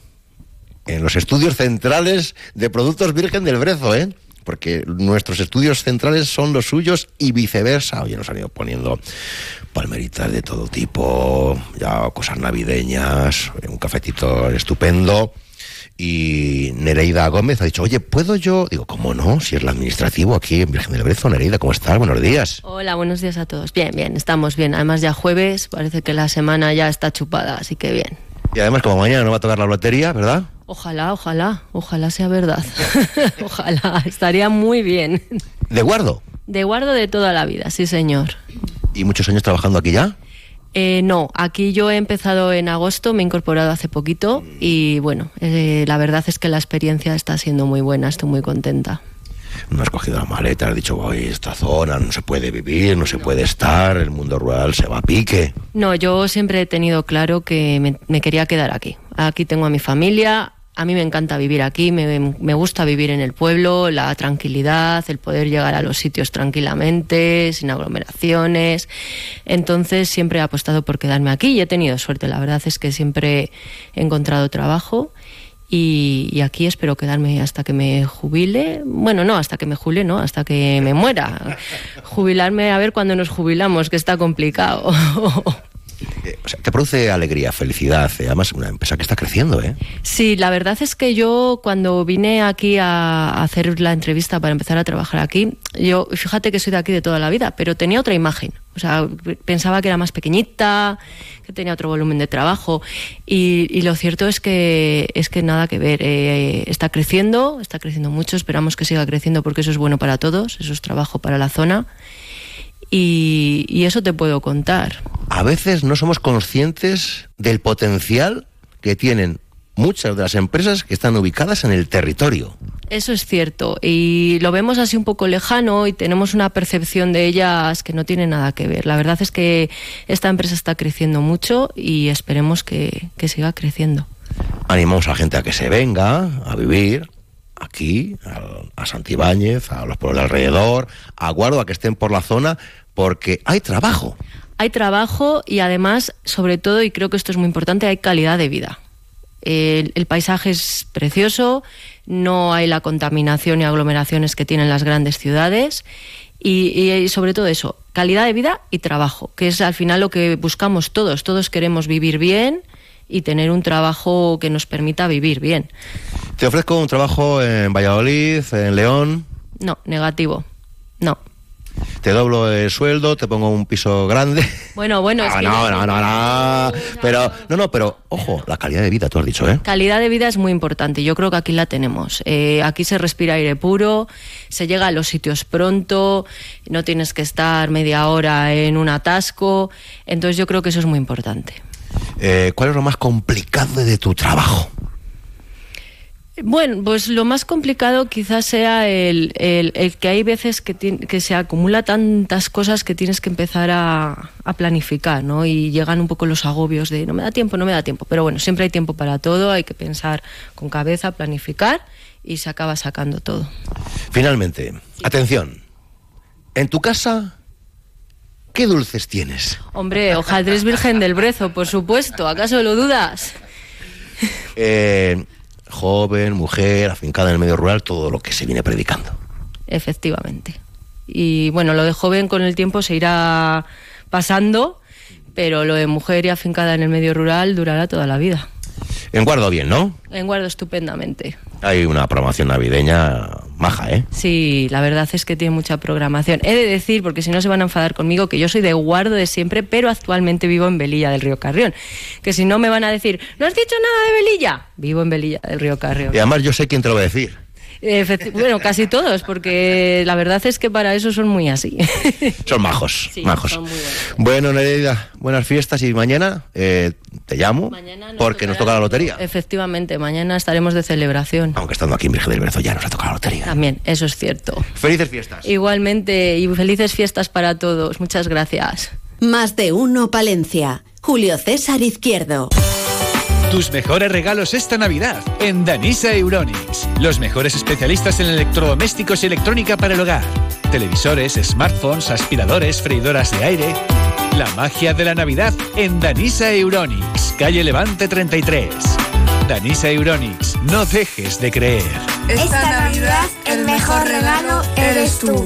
en los estudios centrales de Productos Virgen del Brezo, ¿eh? Porque nuestros estudios centrales son los suyos y viceversa. Oye, nos han ido poniendo palmeritas de todo tipo, ya cosas navideñas, un cafetito estupendo. Y Nereida Gómez ha dicho, oye, ¿puedo yo? Digo, ¿cómo no? Si es la administrativo aquí en Virgen del Brezo. Nereida, ¿cómo estás? Buenos días. Hola, buenos días a todos. Bien, bien, estamos bien. Además ya jueves, parece que la semana ya está chupada, así que bien. Y además, como mañana no va a tocar la lotería, ¿verdad? Ojalá, ojalá, ojalá sea verdad. ojalá, estaría muy bien. ¿De guardo? De guardo de toda la vida, sí señor. ¿Y muchos años trabajando aquí ya? Eh, no, aquí yo he empezado en agosto, me he incorporado hace poquito y bueno, eh, la verdad es que la experiencia está siendo muy buena, estoy muy contenta. No has cogido la maleta, has dicho, voy, esta zona no se puede vivir, no se puede estar, el mundo rural se va a pique. No, yo siempre he tenido claro que me, me quería quedar aquí. Aquí tengo a mi familia, a mí me encanta vivir aquí, me, me, gusta vivir en el pueblo, la tranquilidad, el poder llegar a los sitios tranquilamente, sin aglomeraciones. Entonces siempre he apostado por quedarme aquí y he tenido suerte. La verdad es que siempre he encontrado trabajo y, y, aquí espero quedarme hasta que me jubile. Bueno, no, hasta que me jubile, no, hasta que me muera. Jubilarme a ver cuándo nos jubilamos, que está complicado. Eh, te produce alegría, felicidad, eh, además una empresa que está creciendo, ¿eh? Sí, la verdad es que yo cuando vine aquí a hacer la entrevista para empezar a trabajar aquí, yo fíjate que soy de aquí de toda la vida, pero tenía otra imagen. O sea, pensaba que era más pequeñita, que tenía otro volumen de trabajo y, y lo cierto es que es que nada que ver. Eh, está creciendo, está creciendo mucho. Esperamos que siga creciendo porque eso es bueno para todos, eso es trabajo para la zona y, y eso te puedo contar. A veces no somos conscientes del potencial que tienen muchas de las empresas que están ubicadas en el territorio. Eso es cierto y lo vemos así un poco lejano y tenemos una percepción de ellas que no tiene nada que ver. La verdad es que esta empresa está creciendo mucho y esperemos que, que siga creciendo. Animamos a la gente a que se venga a vivir aquí, a, a Santibáñez, a los pueblos de alrededor, a Guardo, a que estén por la zona, porque hay trabajo. Hay trabajo y además, sobre todo, y creo que esto es muy importante, hay calidad de vida. El, el, paisaje es precioso, no hay la contaminación y aglomeraciones que tienen las grandes ciudades y, y, y, sobre todo eso, calidad de vida y trabajo, que es al final lo que buscamos todos. Todos queremos vivir bien y tener un trabajo que nos permita vivir bien. Te ofrezco un trabajo en Valladolid, en León. No, negativo. No te doblo el sueldo, te pongo un piso grande. Bueno, bueno, es no, que no, no, no, no, pero no, no, pero ojo, la calidad de vida, tú has dicho, ¿eh? Calidad de vida es muy importante. Yo creo que aquí la tenemos. Eh, aquí se respira aire puro, se llega a los sitios pronto, no tienes que estar media hora en un atasco. Entonces yo creo que eso es muy importante. Eh, ¿Cuál es lo más complicado de tu trabajo? Bueno, pues lo más complicado quizás sea el, el, el que hay veces que, que, se acumula tantas cosas que tienes que empezar a, a, planificar, ¿no? Y llegan un poco los agobios de no me da tiempo, no me da tiempo. Pero bueno, siempre hay tiempo para todo, hay que pensar con cabeza, planificar y se acaba sacando todo. Finalmente, atención. En tu casa, ¿qué dulces tienes? Hombre, hojaldres virgen del brezo, por supuesto. ¿Acaso lo dudas? Eh joven, mujer, afincada en el medio rural, todo lo que se viene predicando. Efectivamente. Y bueno, lo de joven con el tiempo se irá pasando, pero lo de mujer y afincada en el medio rural durará toda la vida. En guardo bien, ¿no? En guardo estupendamente. Hay una programación navideña maja, ¿eh? Sí, la verdad es que tiene mucha programación. He de decir, porque si no se van a enfadar conmigo, que yo soy de guardo de siempre, pero actualmente vivo en Velilla del Río Carrión. Que si no me van a decir, ¿no has dicho nada de Velilla? Vivo en Velilla del Río Carrión. Y además yo sé quién te lo va a decir. Bueno, casi todos, porque la verdad es que para eso son muy así. Son majos, sí, majos. Son muy buenos. Bueno, Nereida, buenas fiestas y mañana eh, te llamo mañana nos porque nos toca la lotería. Efectivamente, mañana estaremos de celebración. Aunque estando aquí en Virgen del Brezo ya nos ha tocado la lotería. También, eso es cierto. Felices fiestas. Igualmente, y felices fiestas para todos. Muchas gracias. Más de uno, Palencia. Julio César Izquierdo. Tus mejores regalos esta Navidad en Danisa Euronics. Los mejores especialistas en electrodomésticos y electrónica para el hogar. Televisores, smartphones, aspiradores, freidoras de aire. La magia de la Navidad en Danisa Euronics, calle Levante 33. Danisa Euronics, no dejes de creer. Esta Navidad el mejor regalo eres tú.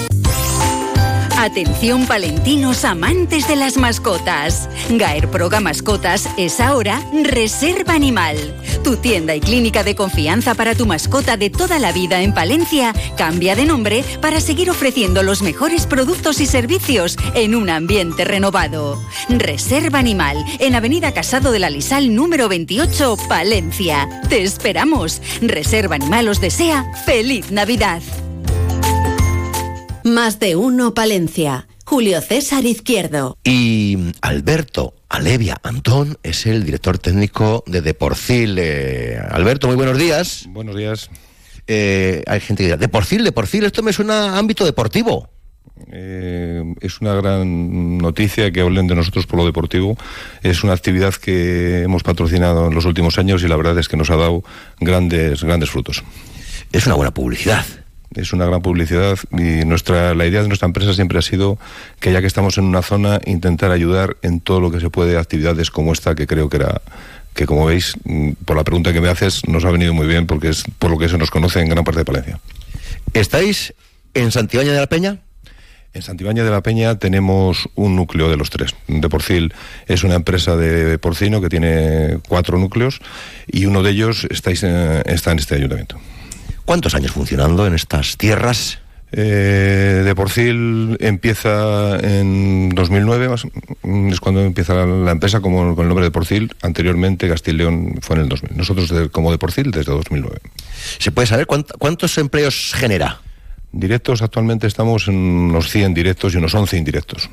Atención palentinos amantes de las mascotas. Gaer Proga Mascotas es ahora Reserva Animal. Tu tienda y clínica de confianza para tu mascota de toda la vida en Palencia cambia de nombre para seguir ofreciendo los mejores productos y servicios en un ambiente renovado. Reserva Animal en Avenida Casado de la Lisal número 28, Palencia. Te esperamos. Reserva Animal os desea feliz Navidad. Más de uno Palencia. Julio César Izquierdo. Y Alberto Alevia Antón es el director técnico de Deporcil. Eh, Alberto, muy buenos días. Buenos días. Eh, hay gente que dirá, Deporcil, Deporcil, esto me suena a ámbito deportivo. Eh, es una gran noticia que hablen de nosotros por lo deportivo. Es una actividad que hemos patrocinado en los últimos años y la verdad es que nos ha dado grandes, grandes frutos. Es una buena publicidad es una gran publicidad y nuestra la idea de nuestra empresa siempre ha sido que ya que estamos en una zona intentar ayudar en todo lo que se puede actividades como esta que creo que era que como veis mm, por la pregunta que me haces nos ha venido muy bien porque es por lo que se nos conoce en gran parte de Palencia. ¿Estáis en Santibaña de la Peña? En Santibaña de la Peña tenemos un núcleo de los tres. De Porcil es una empresa de porcino que tiene cuatro núcleos y uno de ellos estáis, está en este ayuntamiento. ¿Cuántos años funcionando en estas tierras? Eh, de Porcil empieza en 2009, más, es cuando empieza la, empresa como, con el nombre de Porcil. Anteriormente León fue en el 2000. Nosotros como de Porcil desde 2009. ¿Se puede saber cuántos empleos genera? Directos actualmente estamos en unos 100 directos y unos 11 indirectos.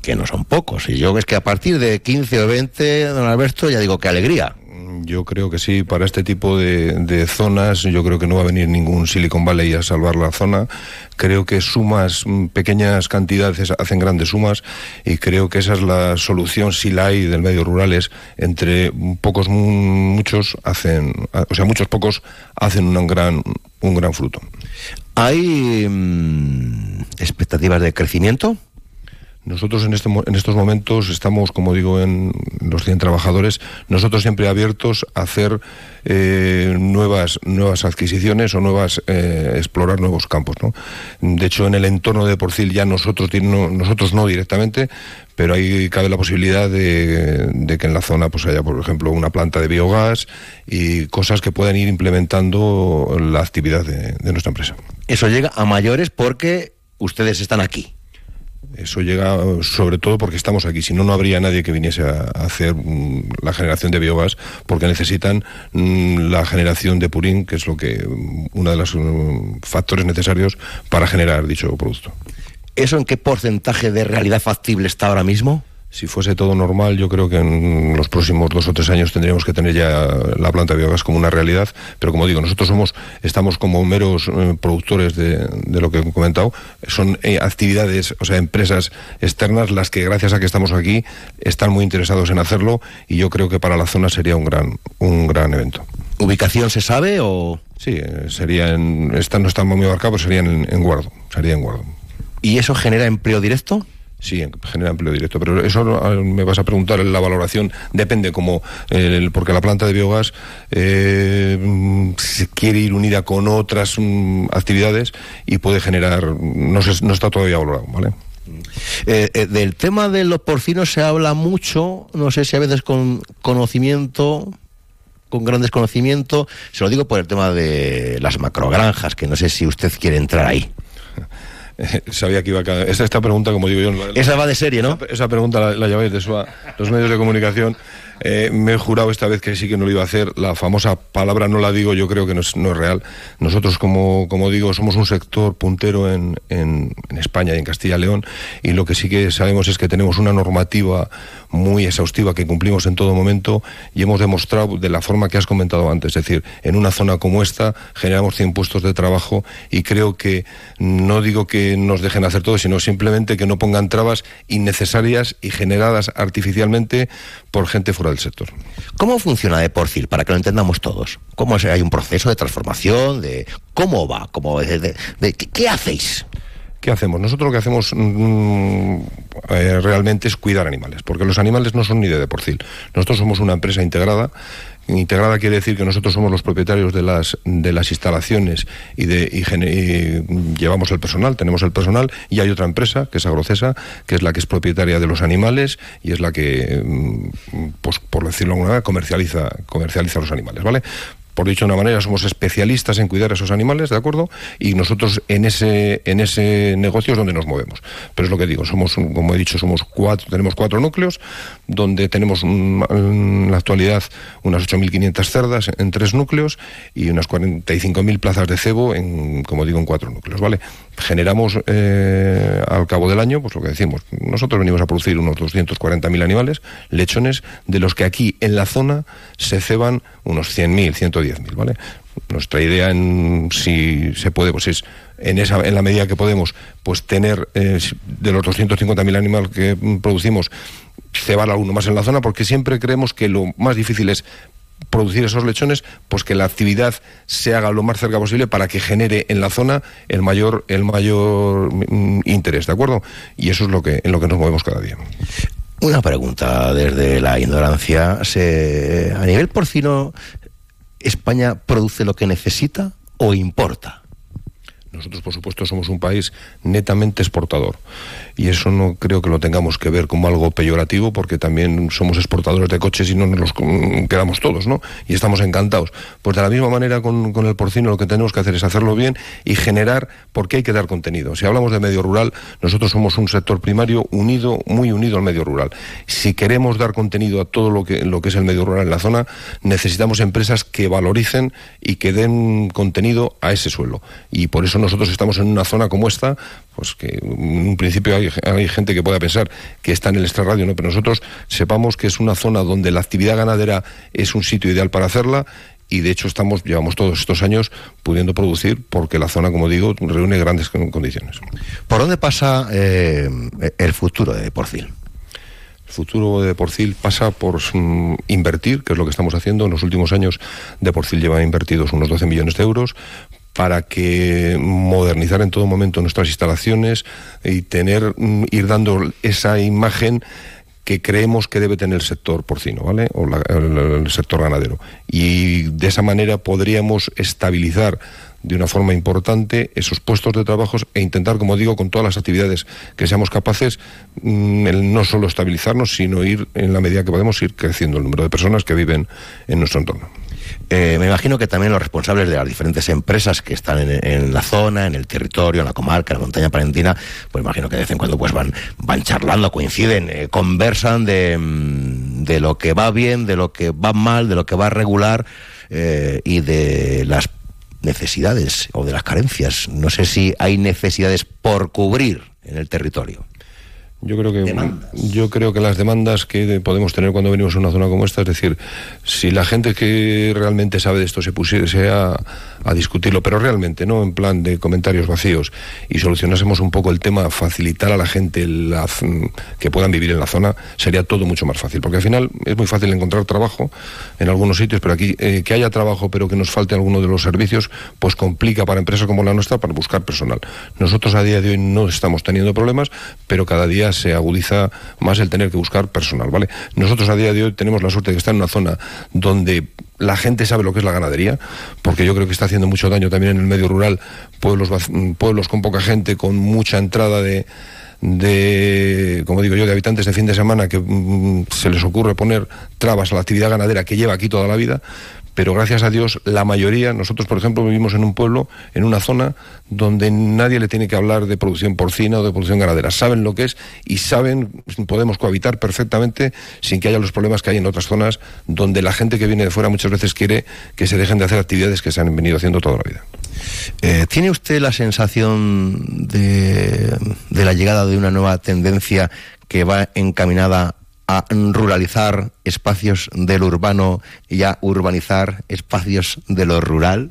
Que no son pocos. Y yo es que a partir de 15 o 20, don Alberto, ya digo, qué alegría. Yo creo que sí, para este tipo de, zonas yo creo que no va a venir ningún Silicon Valley a salvar la zona. Creo que sumas, mm, pequeñas cantidades hacen grandes sumas y creo que esa es la solución, si la hay, del medio rural, es entre pocos, muchos hacen, o sea, muchos pocos hacen un gran, un gran fruto. ¿Hay mm, expectativas de crecimiento? Nosotros en, este, en estos momentos estamos, como digo, en los 100 trabajadores, nosotros siempre abiertos a hacer eh, nuevas, nuevas adquisiciones o nuevas, eh, explorar nuevos campos. ¿no? De hecho, en el entorno de Porcil ya nosotros, no, nosotros no directamente, pero ahí cabe la posibilidad de, que en la zona pues haya, por ejemplo, una planta de biogás y cosas que puedan ir implementando la actividad de nuestra empresa. Eso llega a mayores porque ustedes están aquí. Eso llega sobre todo porque estamos aquí. Si no, no habría nadie que viniese a, hacer mm, la generación de biogás porque necesitan mm, la generación de purín, que es lo que mm, uno de los factores necesarios para generar dicho producto. ¿Eso en qué porcentaje de realidad factible está ahora mismo? Si fuese todo normal, yo creo que en los próximos dos o tres años tendríamos que tener ya la planta de biogás como una realidad. Pero como digo, nosotros somos, estamos como meros eh, productores de, lo que he comentado. Son eh, actividades, o sea, empresas externas las que gracias a que estamos aquí están muy interesados en hacerlo y yo creo que para la zona sería un gran, un gran evento. ¿Ubicación se sabe o...? Sí, eh, sería en... Esta no está muy marcado, sería en, en Guardo. Sería en Guardo. ¿Y eso genera empleo directo? Sí, genera empleo directo, pero eso me vas a preguntar la valoración depende como porque la planta de biogás eh, se quiere ir unida con otras mm, actividades y puede generar no no está todavía valorado, ¿vale? Eh, eh, del tema de los porcinos se habla mucho, no sé si a veces con conocimiento, con gran desconocimiento, se lo digo por el tema de las macrogranjas, que no sé si usted quiere entrar ahí. sabía que iba a caer. Esta, esta pregunta, como digo yo... Esa va de serie, ¿no? Esa, pregunta la, la lleváis de los medios de comunicación eh, me he jurado esta vez que sí que no lo iba a hacer. La famosa palabra no la digo, yo creo que no es, no es real. Nosotros, como, como digo, somos un sector puntero en, en, España y en Castilla y León y lo que sí que sabemos es que tenemos una normativa muy exhaustiva que cumplimos en todo momento y hemos demostrado de la forma que has comentado antes, es decir, en una zona como esta generamos 100 puestos de trabajo y creo que no digo que nos dejen hacer todo, sino simplemente que no pongan trabas innecesarias y generadas artificialmente por gente fuera del sector. ¿Cómo funciona de Porcil, para que lo entendamos todos? ¿Cómo hay un proceso de transformación? de ¿Cómo va? ¿Cómo, de, ¿Qué hacéis? ¿Qué hacemos? Nosotros lo que hacemos mm, eh, realmente es cuidar animales, porque los animales no son ni de porcil. Nosotros somos una empresa integrada Integrada quiere decir que nosotros somos los propietarios de las, de las instalaciones y, llevamos el personal, tenemos el personal y hay otra empresa, que es Agrocesa, que es la que es propietaria de los animales y es la que, mm, pues, por decirlo de alguna manera, comercializa, comercializa los animales, ¿vale? Por dicho de una manera, somos especialistas en cuidar a esos animales, ¿de acuerdo? Y nosotros en ese, en ese negocio es donde nos movemos. Pero es lo que digo, somos, como he dicho, somos cuatro, tenemos cuatro núcleos, donde tenemos en la actualidad unas 8.500 cerdas en tres núcleos y unas 45.000 plazas de cebo, en, como digo, en cuatro núcleos, ¿vale? generamos eh, al cabo del año, pues lo que decimos, nosotros venimos a producir unos 240.000 animales, lechones, de los que aquí en la zona se ceban unos 100.000, 110.000, ¿vale? Nuestra idea, en, si se puede, pues es en, esa, en la medida que podemos, pues tener eh, de los 250.000 animales que producimos, cebar alguno más en la zona, porque siempre creemos que lo más difícil es producir esos lechones, pues que la actividad se haga lo más cerca posible para que genere en la zona el mayor, el mayor mm, interés, ¿de acuerdo? Y eso es lo que, en lo que nos movemos cada día. Una pregunta desde la ignorancia. ¿Se, ¿A nivel porcino, España produce lo que necesita o importa? Nosotros, por supuesto, somos un país netamente exportador y eso no creo que lo tengamos que ver como algo peyorativo porque también somos exportadores de coches y no nos los quedamos todos, ¿no? Y estamos encantados. Pues de la misma manera con, con el porcino lo que tenemos que hacer es hacerlo bien y generar, porque hay que dar contenido. Si hablamos de medio rural, nosotros somos un sector primario unido, muy unido al medio rural. Si queremos dar contenido a todo lo que, lo que es el medio rural en la zona, necesitamos empresas que valoricen y que den contenido a ese suelo. Y por eso nosotros estamos en una zona como esta, pues que en un principio hay, hay, gente que pueda pensar que está en el extrarradio, ¿no? pero nosotros sepamos que es una zona donde la actividad ganadera es un sitio ideal para hacerla y de hecho estamos llevamos todos estos años pudiendo producir porque la zona, como digo, reúne grandes condiciones. ¿Por dónde pasa eh, el futuro de Porcil? El futuro de Porcil pasa por mm, invertir, que es lo que estamos haciendo. En los últimos años de Porcil lleva invertidos unos 12 millones de euros para que modernizar en todo momento nuestras instalaciones y tener mm, ir dando esa imagen que creemos que debe tener el sector porcino, ¿vale? O el, sector ganadero. Y de esa manera podríamos estabilizar de una forma importante esos puestos de trabajo e intentar, como digo, con todas las actividades que seamos capaces, mm, no solo estabilizarnos, sino ir, en la medida que podemos, ir creciendo el número de personas que viven en nuestro entorno. Eh, me imagino que también los responsables de las diferentes empresas que están en, la zona, en el territorio, en la comarca, en la montaña palentina, pues imagino que de vez en cuando pues van, van charlando, coinciden, eh, conversan de, mm, de, lo que va bien, de lo que va mal, de lo que va regular eh, y de las necesidades o de las carencias. No sé si hay necesidades por cubrir en el territorio. Yo creo que yo creo que las demandas que podemos tener cuando venimos a una zona como esta, es decir, si la gente que realmente sabe de esto se pusiese a, a discutirlo, pero realmente no en plan de comentarios vacíos y solucionásemos un poco el tema, facilitar a la gente la, que puedan vivir en la zona, sería todo mucho más fácil, porque al final es muy fácil encontrar trabajo en algunos sitios, pero aquí eh, que haya trabajo pero que nos falte alguno de los servicios, pues complica para empresas como la nuestra para buscar personal. Nosotros a día de hoy no estamos teniendo problemas, pero cada día se agudiza más el tener que buscar personal, ¿vale? Nosotros a día de hoy tenemos la suerte de estar en una zona donde la gente sabe lo que es la ganadería, porque yo creo que está haciendo mucho daño también en el medio rural, pueblos, pueblos con poca gente, con mucha entrada de, de, como digo yo, de habitantes de fin de semana que mm, se les ocurre poner trabas a la actividad ganadera que lleva aquí toda la vida, pero gracias a Dios la mayoría, nosotros por ejemplo vivimos en un pueblo, en una zona donde nadie le tiene que hablar de producción porcina o de producción ganadera, saben lo que es y saben, podemos cohabitar perfectamente sin que haya los problemas que hay en otras zonas donde la gente que viene de fuera muchas veces quiere que se dejen de hacer actividades que se han venido haciendo toda la vida. Eh, ¿Tiene usted la sensación de, de la llegada de una nueva tendencia que va encaminada a ruralizar espacios del urbano y a urbanizar espacios de lo rural?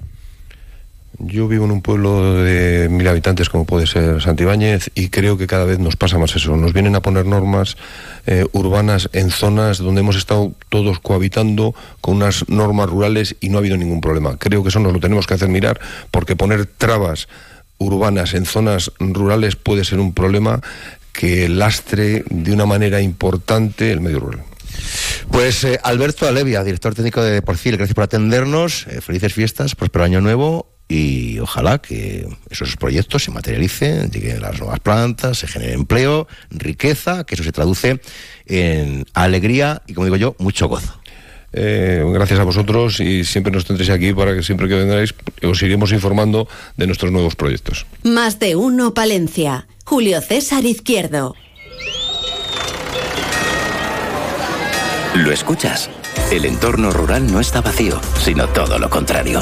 Yo vivo en un pueblo de mil habitantes como puede ser Santibáñez y creo que cada vez nos pasa más eso. Nos vienen a poner normas eh, urbanas en zonas donde hemos estado todos cohabitando con unas normas rurales y no ha habido ningún problema. Creo que eso nos lo tenemos que hacer mirar porque poner trabas urbanas en zonas rurales puede ser un problema que lastre de una manera importante el medio rural. Pues eh, Alberto Alevia, director técnico de Porcil, gracias por atendernos. Eh, felices fiestas, próspero año nuevo y ojalá que esos proyectos se materialicen, lleguen las nuevas plantas, se genere empleo, riqueza, que eso se traduce en alegría y, como digo yo, mucho gozo. Eh, gracias a vosotros y siempre nos tendréis aquí para que siempre que vendráis os iremos informando de nuestros nuevos proyectos. Más de uno Palencia. Julio César Izquierdo. ¿Lo escuchas? El entorno rural no está vacío, sino todo lo contrario.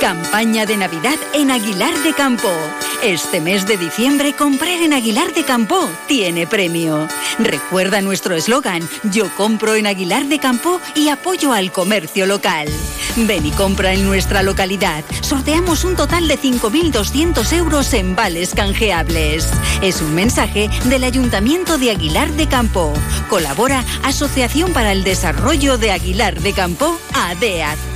Campaña de Navidad en Aguilar de Campo. Este mes de diciembre comprar en Aguilar de Campo tiene premio. Recuerda nuestro eslogan, yo compro en Aguilar de Campo y apoyo al comercio local. Ven y compra en nuestra localidad. Sorteamos un total de 5.200 euros en vales canjeables. Es un mensaje del Ayuntamiento de Aguilar de Campo. Colabora Asociación para el Desarrollo de Aguilar de Campo, ADEAD.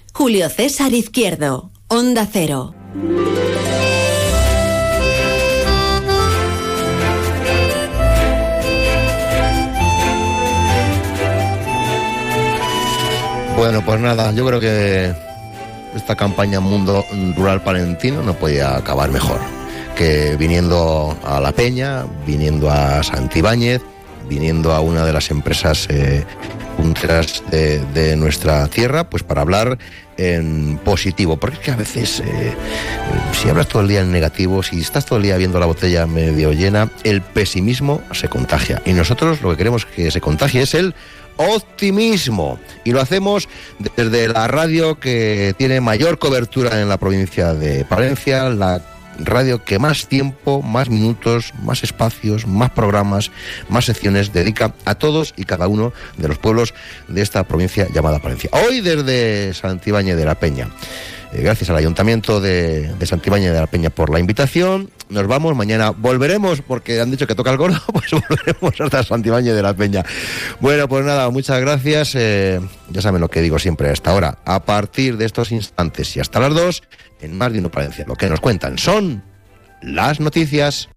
Julio César Izquierdo. Onda Cero. Bueno, pues nada, yo creo que esta campaña Mundo Rural Palentino no podía acabar mejor. Que viniendo a La Peña, viniendo a Santibáñez, viniendo a una de las empresas eh, punteras de, nuestra tierra, pues para hablar en positivo. Porque es que a veces, eh, si hablas todo el día en negativo, si estás todo el día viendo la botella medio llena, el pesimismo se contagia. Y nosotros lo que queremos que se contagie es el optimismo. Y lo hacemos desde la radio que tiene mayor cobertura en la provincia de Palencia, la radio que más tiempo, más minutos, más espacios, más programas, más secciones dedica a todos y cada uno de los pueblos de esta provincia llamada Palencia. Hoy desde Santibáñez de la Peña. Eh, gracias al Ayuntamiento de, de Santibáñez de la Peña por la invitación. Nos vamos, mañana volveremos, porque han dicho que toca el gordo, pues volveremos hasta Santibáñez de la Peña. Bueno, pues nada, muchas gracias. Eh, ya saben lo que digo siempre a esta hora. A partir de estos instantes y hasta las dos, en Más de Uno Palencia, lo que nos cuentan son las noticias.